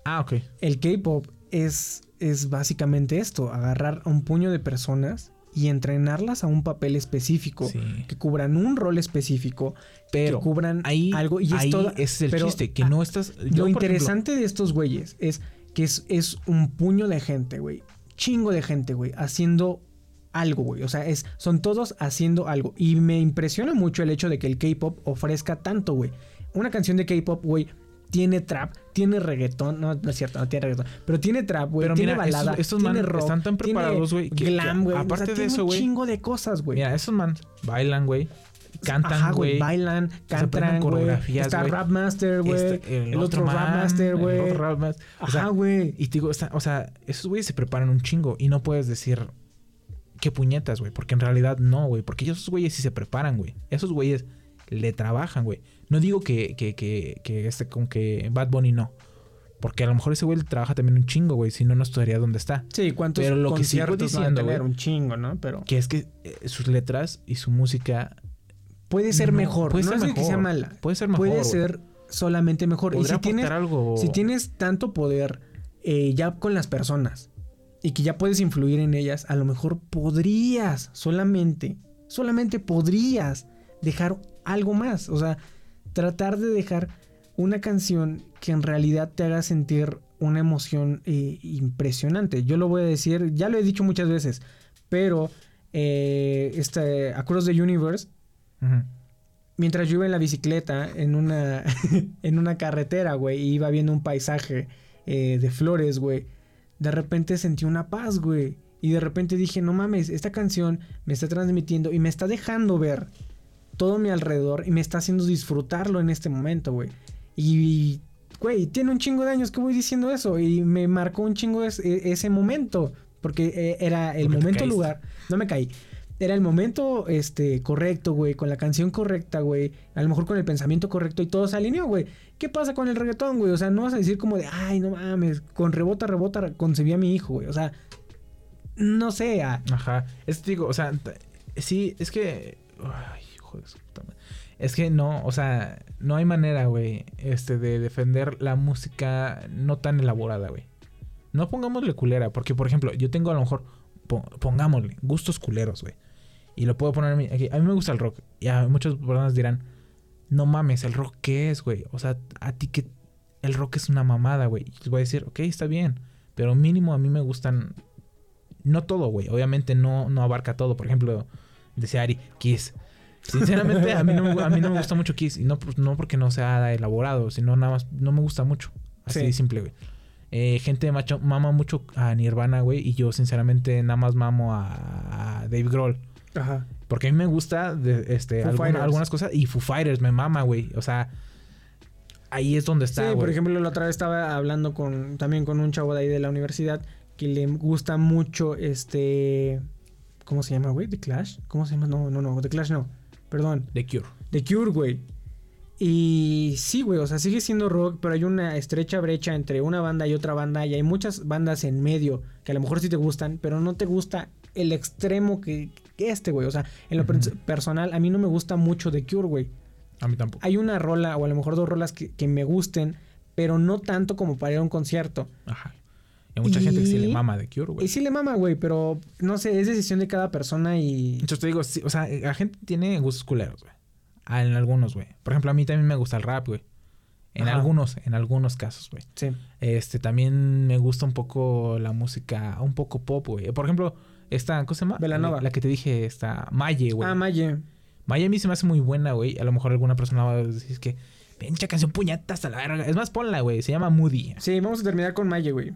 Ah, ok.
El K-pop es, es básicamente esto, agarrar a un puño de personas y entrenarlas a un papel específico,
Sí.
que cubran un rol específico,
Pero
que cubran
ahí,
algo y es
ahí
toda-
ese es el
pero,
chiste, que no estás... yo,
Lo
ejemplo,
interesante de estos güeyes es que es, es un puño de gente, güey. Chingo de gente, güey, haciendo algo, güey. O sea, es, son todos haciendo algo. Y me impresiona mucho el hecho de que el K-pop ofrezca tanto, güey. Una canción de K-pop, güey, tiene trap, tiene reggaetón. No, no es cierto, no tiene reggaetón. Pero tiene trap, güey.
Pero
Tiene
mira,
balada.
estos
tiene
manes
rock.
están tan
tiene
preparados, güey,
Glam, güey. o
aparte
sea,
de
tiene
eso,
un
güey,
chingo de cosas, güey.
Mira, esos man bailan, güey. Cantan,
güey. Bailan, cantan, güey. Está
güey.
Rapmaster, güey.
Este,
el, otro Rapmaster, güey.
O
Ajá,
sea,
güey.
Y te digo, está- o sea, esos güeyes se preparan un chingo y no puedes decir qué puñetas, güey, porque en realidad no, güey, porque esos güeyes sí se preparan, güey. Esos güeyes le trabajan, güey. No digo que, que, que, que este con que Bad Bunny no. Porque a lo mejor ese güey le trabaja también un chingo, güey. Si no, no estaría donde está.
Sí, cuántos
Pero lo que sigo diciendo, güey,
un chingo, ¿no? Pero
Que es que eh, sus letras y su música
puede ser
no,
mejor.
Puede
no
ser mejor.
que sea mala.
Puede ser mejor.
puede ser solamente mejor. Y si tienes,
algo.
si tienes tanto poder eh, ya con las personas y que ya puedes influir en ellas, a lo mejor podrías solamente, solamente podrías dejar algo más. O sea, tratar de dejar una canción que en realidad te haga sentir una emoción eh, impresionante. Yo lo voy a decir, ya lo he dicho muchas veces, pero eh, este Across the Universe mientras yo iba en la bicicleta en una, (laughs) en una carretera, güey, y iba viendo un paisaje eh, de flores, güey, de repente sentí una paz, güey. Y de repente dije, no mames, esta canción me está transmitiendo y me está dejando ver todo mi alrededor y me está haciendo disfrutarlo en este momento, güey. Y, güey, tiene un chingo de años que voy diciendo eso y me marcó un chingo e- ese momento. Porque eh, era el
Porque
momento, lugar. No me caí. Era el momento este, correcto, güey, con la canción correcta, güey. A lo mejor con el pensamiento correcto y todo se alineó, güey. ¿Qué pasa con el reggaetón, güey? O sea, no vas a decir como de, ay, no mames, con rebota, rebota, concebí a mi hijo, güey. O sea, no sé, ah,
Ajá. Es digo, o sea, sí, es que. Ay, hijo de puta madre. Es que no, o sea, no hay manera, güey, este, de defender la música no tan elaborada, güey. No pongámosle culera, porque, por ejemplo, yo tengo a lo mejor, po- pongámosle, gustos culeros, güey. Y lo puedo poner aquí. A mí me gusta el rock. Y a muchas personas dirán, no mames, ¿el rock qué es, güey? O sea, a ti que el rock es una mamada, güey. Y les voy a decir, ok, está bien. Pero mínimo a mí me gustan no todo, güey. Obviamente no, no abarca todo. Por ejemplo, decía Ari, Kiss. Sinceramente, a mí no, me- a mí no me gusta mucho Kiss. Y no, por- no porque no sea elaborado, sino nada más, no me gusta mucho. Así
Sí.
de simple, güey. Eh, gente macho, mama mucho a Nirvana, güey. Y yo, sinceramente, nada más mamo a, a Dave Grohl.
Ajá.
Porque a mí me gusta de, este, alguna- algunas cosas. Y Foo Fighters me mama, güey. O sea, ahí es donde está,
sí, por ejemplo, la otra vez estaba hablando con también con un chavo de ahí de la universidad que le gusta mucho este ¿cómo se llama, güey? The Clash. ¿Cómo se llama? No, no, no, The Clash no. Perdón.
The Cure.
The Cure, güey. Y sí, güey, o sea, sigue siendo rock, pero hay una estrecha brecha entre una banda y otra banda y hay muchas bandas en medio que a lo mejor sí te gustan, pero no te gusta el extremo que, este, güey. O sea, en lo personal, a mí no me gusta mucho The Cure, güey.
A mí tampoco.
Hay una rola, o a lo mejor dos rolas que, que me gusten, pero no tanto como para ir a un concierto.
Ajá. Hay mucha gente que sí le mama de Cure, güey.
Y sí le mama, güey, pero no sé, es decisión de cada persona y.
Entonces te digo, sí, o sea, la gente tiene gustos culeros, güey. Ah, En algunos, güey. Por ejemplo, a mí también me gusta el rap, güey. En
Ajá.
algunos, en algunos casos, güey.
Sí.
Este, también me gusta un poco la música, un poco pop, güey. Por ejemplo, esta, ¿cómo se llama?
Belanova.
La, que te dije, esta, Maye, güey.
Ah, Maye.
Maye a mí se me hace muy buena, güey. A lo mejor alguna persona va a decir que, pinche canción puñetas a la verga. Es más, ponla, güey. Se llama Moody.
Sí, vamos a terminar con Maye, güey.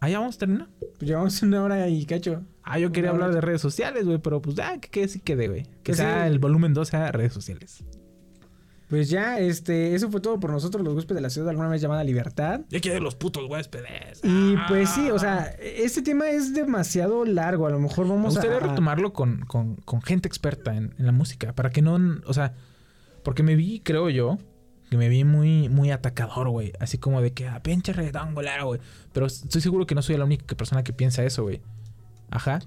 Ah, ya vamos a terminar.
Pues llevamos una hora y cacho.
Ah, yo quería hablar de redes sociales, güey. Pero pues, ah, que sí quede, güey. Que
Pues
sea
sí.
el volumen 2 sea redes sociales.
Pues ya, este, eso fue todo por nosotros, los huéspedes de la ciudad, alguna vez llamada Libertad.
Ya quiero los putos huéspedes.
Y
Ah.
pues sí, o sea, este tema es demasiado largo. A lo mejor
Me
vamos
gustaría
a.
retomarlo con, con, con gente experta en, en la música. Para que no. O sea, porque me vi, creo yo, que me vi muy, muy atacador, güey. Así como de que, ah, pinche reggaetón, güey. Pero estoy seguro que no soy la única persona que piensa eso, güey. Ajá.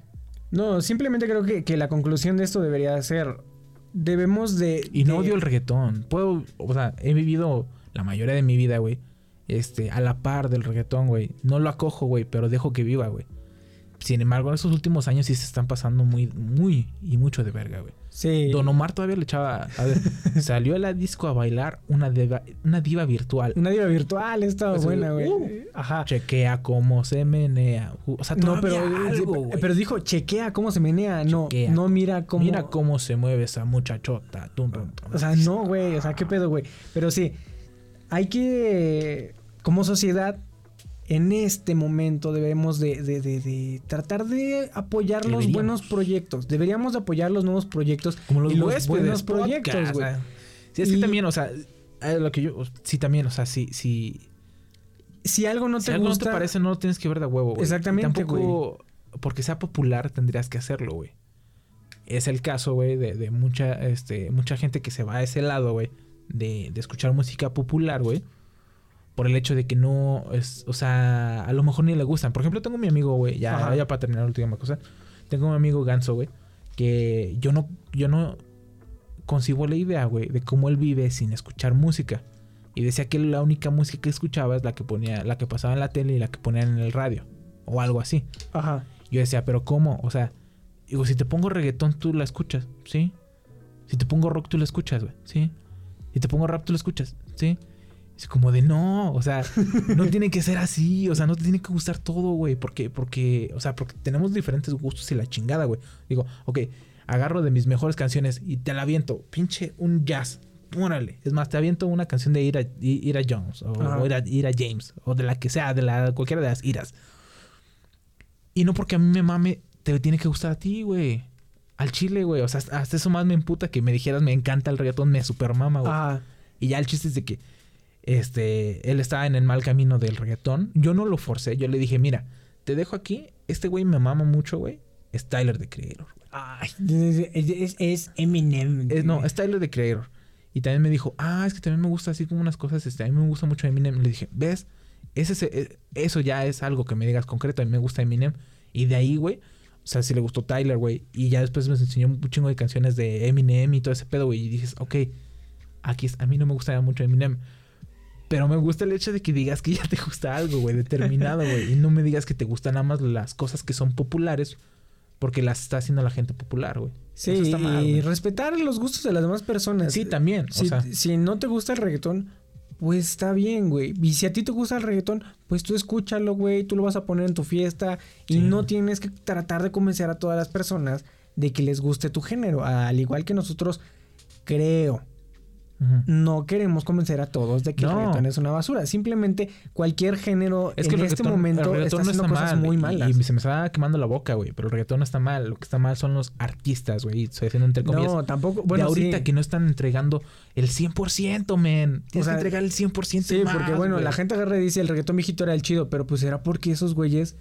No, simplemente creo que, que la conclusión de esto debería ser. Debemos de.
Y no
de-
odio el reggaetón. Puedo, o sea, he vivido la mayoría de mi vida, güey. Este, a la par del reggaetón, güey. No lo acojo, güey, pero dejo que viva, güey. Sin embargo, en estos últimos años sí se están pasando muy, muy y mucho de verga, güey.
Sí.
Don Omar todavía le echaba. A ver, (laughs) salió a la disco a bailar una diva, una diva virtual.
Una diva virtual, estaba
Pues,
buena, güey.
uh,
Ajá.
Chequea cómo se menea. O sea,
No, pero,
algo,
pero dijo, chequea cómo se menea. No,
Chequea.
no mira cómo.
Mira cómo se mueve esa muchachota. Tum, tum, tum.
O sea, no, güey. O sea, qué pedo, güey. Pero sí, hay que, como sociedad, en este momento debemos de, de- de- de tratar de apoyar los buenos proyectos. Deberíamos de apoyar los nuevos proyectos.
Como los,
y los
huéspedes
buenos proyectos, güey.
sea. Sí, es que también, o sea, lo que yo. Sí, también, o sea, sí, sí.
Si algo no
si
te
algo
gusta,
no te parece, no lo tienes que ver de huevo, güey.
Exactamente,
Y tampoco, porque sea popular, tendrías que hacerlo, güey. Es el caso, güey, de, de mucha, este, mucha gente que se va a ese lado, güey, de, de escuchar música popular, güey. Por el hecho de que no, es, o sea, a lo mejor ni le gustan. Por ejemplo, tengo mi amigo, güey, ya,
Ajá.
ya para terminar la última cosa. Tengo un amigo Ganso, güey, que yo no, yo no concibo la idea, güey, de cómo él vive sin escuchar música. Y decía que la única música que escuchaba es la que ponía, la que pasaba en la tele y la que ponían en el radio. O algo así.
Ajá.
Yo decía, pero ¿cómo? O sea, digo, si te pongo reggaetón, tú la escuchas, ¿sí? Si te pongo rock, tú la escuchas, güey, ¿sí? Si te pongo rap, tú la escuchas, ¿sí? Es como de no, o sea, no (laughs) tiene que ser así, o sea, no te tiene que gustar todo, güey, porque, porque, o sea, porque tenemos diferentes gustos y la chingada, güey. Digo, ok, agarro de mis mejores canciones y te la aviento, pinche un jazz, órale. Es más, te aviento una canción de Ira, Ira Jones o, o Ira, Ira James o de la que sea, de la cualquiera de las iras. Y no porque a mí me mame, te tiene que gustar a ti, güey. Al chile, güey. O sea, hasta eso más me emputa que me dijeras me encanta el reggaetón, me super mama, güey. Y ya el chiste es de que este, él estaba en el mal camino del reggaetón. Yo no lo forcé, yo le dije, mira, te dejo aquí, este güey me mama mucho, güey. Es Tyler the Creator. güey.
Ay, es, Eminem.
Es, no, es Tyler the Creator. Y también me dijo, ah, es que también me gusta así como unas cosas, este, a mí me gusta mucho Eminem. Le dije, ¿ves? Ese, es- eh, eso ya es algo que me digas concreto, a mí me gusta Eminem. Y de ahí, güey, o sea, si le gustó Tyler, güey. Y ya después me enseñó un chingo de canciones de Eminem y todo ese pedo, güey. Y dices, ok, aquí es- a mí no me gusta mucho Eminem. Pero me gusta el hecho de que digas que ya te gusta algo, güey, determinado, güey. Y no me digas que te gustan nada más las cosas que son populares porque las está haciendo la gente popular, güey.
Sí,
Eso está mal,
y respetar los gustos de las demás personas.
Sí, también.
Si,
o sea,
si no te gusta el reggaetón, pues está bien, güey. Y si a ti te gusta el reggaetón, pues tú escúchalo, güey. Tú lo vas a poner en tu fiesta. Y no tienes que tratar de convencer a todas las personas de que les guste tu género. Al igual que nosotros, creo. No queremos convencer a todos de que el reggaetón es una basura. Simplemente cualquier género
Es que
en este momento está haciendo
no está
cosas
mal,
muy malas.
Y, se me está quemando la boca, güey. Pero el reggaetón no está mal. Lo que está mal son los artistas, güey. Estoy haciendo entre comillas.
no, tampoco.
de
Bueno,
ahorita
sí.
que no están entregando el 100%, men. Tienes
O sea,
que entregar el 100%
Sí,
más,
porque bueno,
güey.
la gente agarra y dice el reggaetón viejito era el chido, pero pues era porque esos güeyes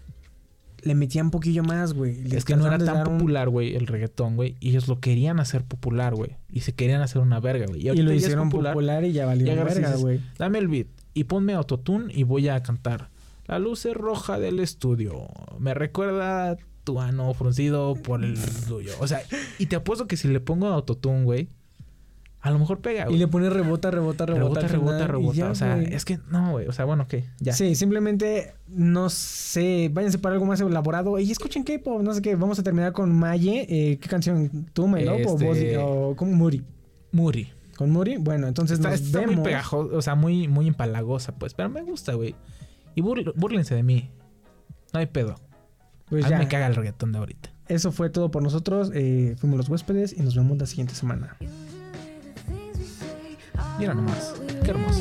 le metían un poquillo más, güey. Les
Es que no era tan popular, güey, el reggaetón, güey. Y ellos lo querían hacer popular, güey. Y se querían hacer una verga, güey.
Y, lo hicieron popular, y ya valió
y
verga, güey.
Dame el beat y ponme autotune y voy a cantar. La luz es roja del estudio. Me recuerda tu ano fruncido por el tuyo. O sea, y te apuesto que si le pongo autotune, güey, a lo mejor pega,
Y
güey.
le pones rebota, rebota, rebota.
Rebota, rebota,
y
rebota.
ya,
o sea,
güey.
es que no, güey. O sea, bueno, ya.
Sí, simplemente no sé, váyanse para algo más elaborado y escuchen K-pop, no sé qué. Vamos a terminar con Maye. Eh, ¿Qué canción? ¿Tú, My Love o
Este-
vos? O con Muri.
Muri.
¿Con Muri? Bueno, entonces
Está,
nos
está muy pegajosa, o sea, muy, muy empalagosa, pues. Pero me gusta, güey. Y burl- búrlense de mí. No hay pedo.
Pues
a mí
ya,
me caga el reggaetón de ahorita.
eso fue todo por nosotros. Eh, fuimos los huéspedes y nos vemos la siguiente semana.
Mira nomás. Qué hermoso.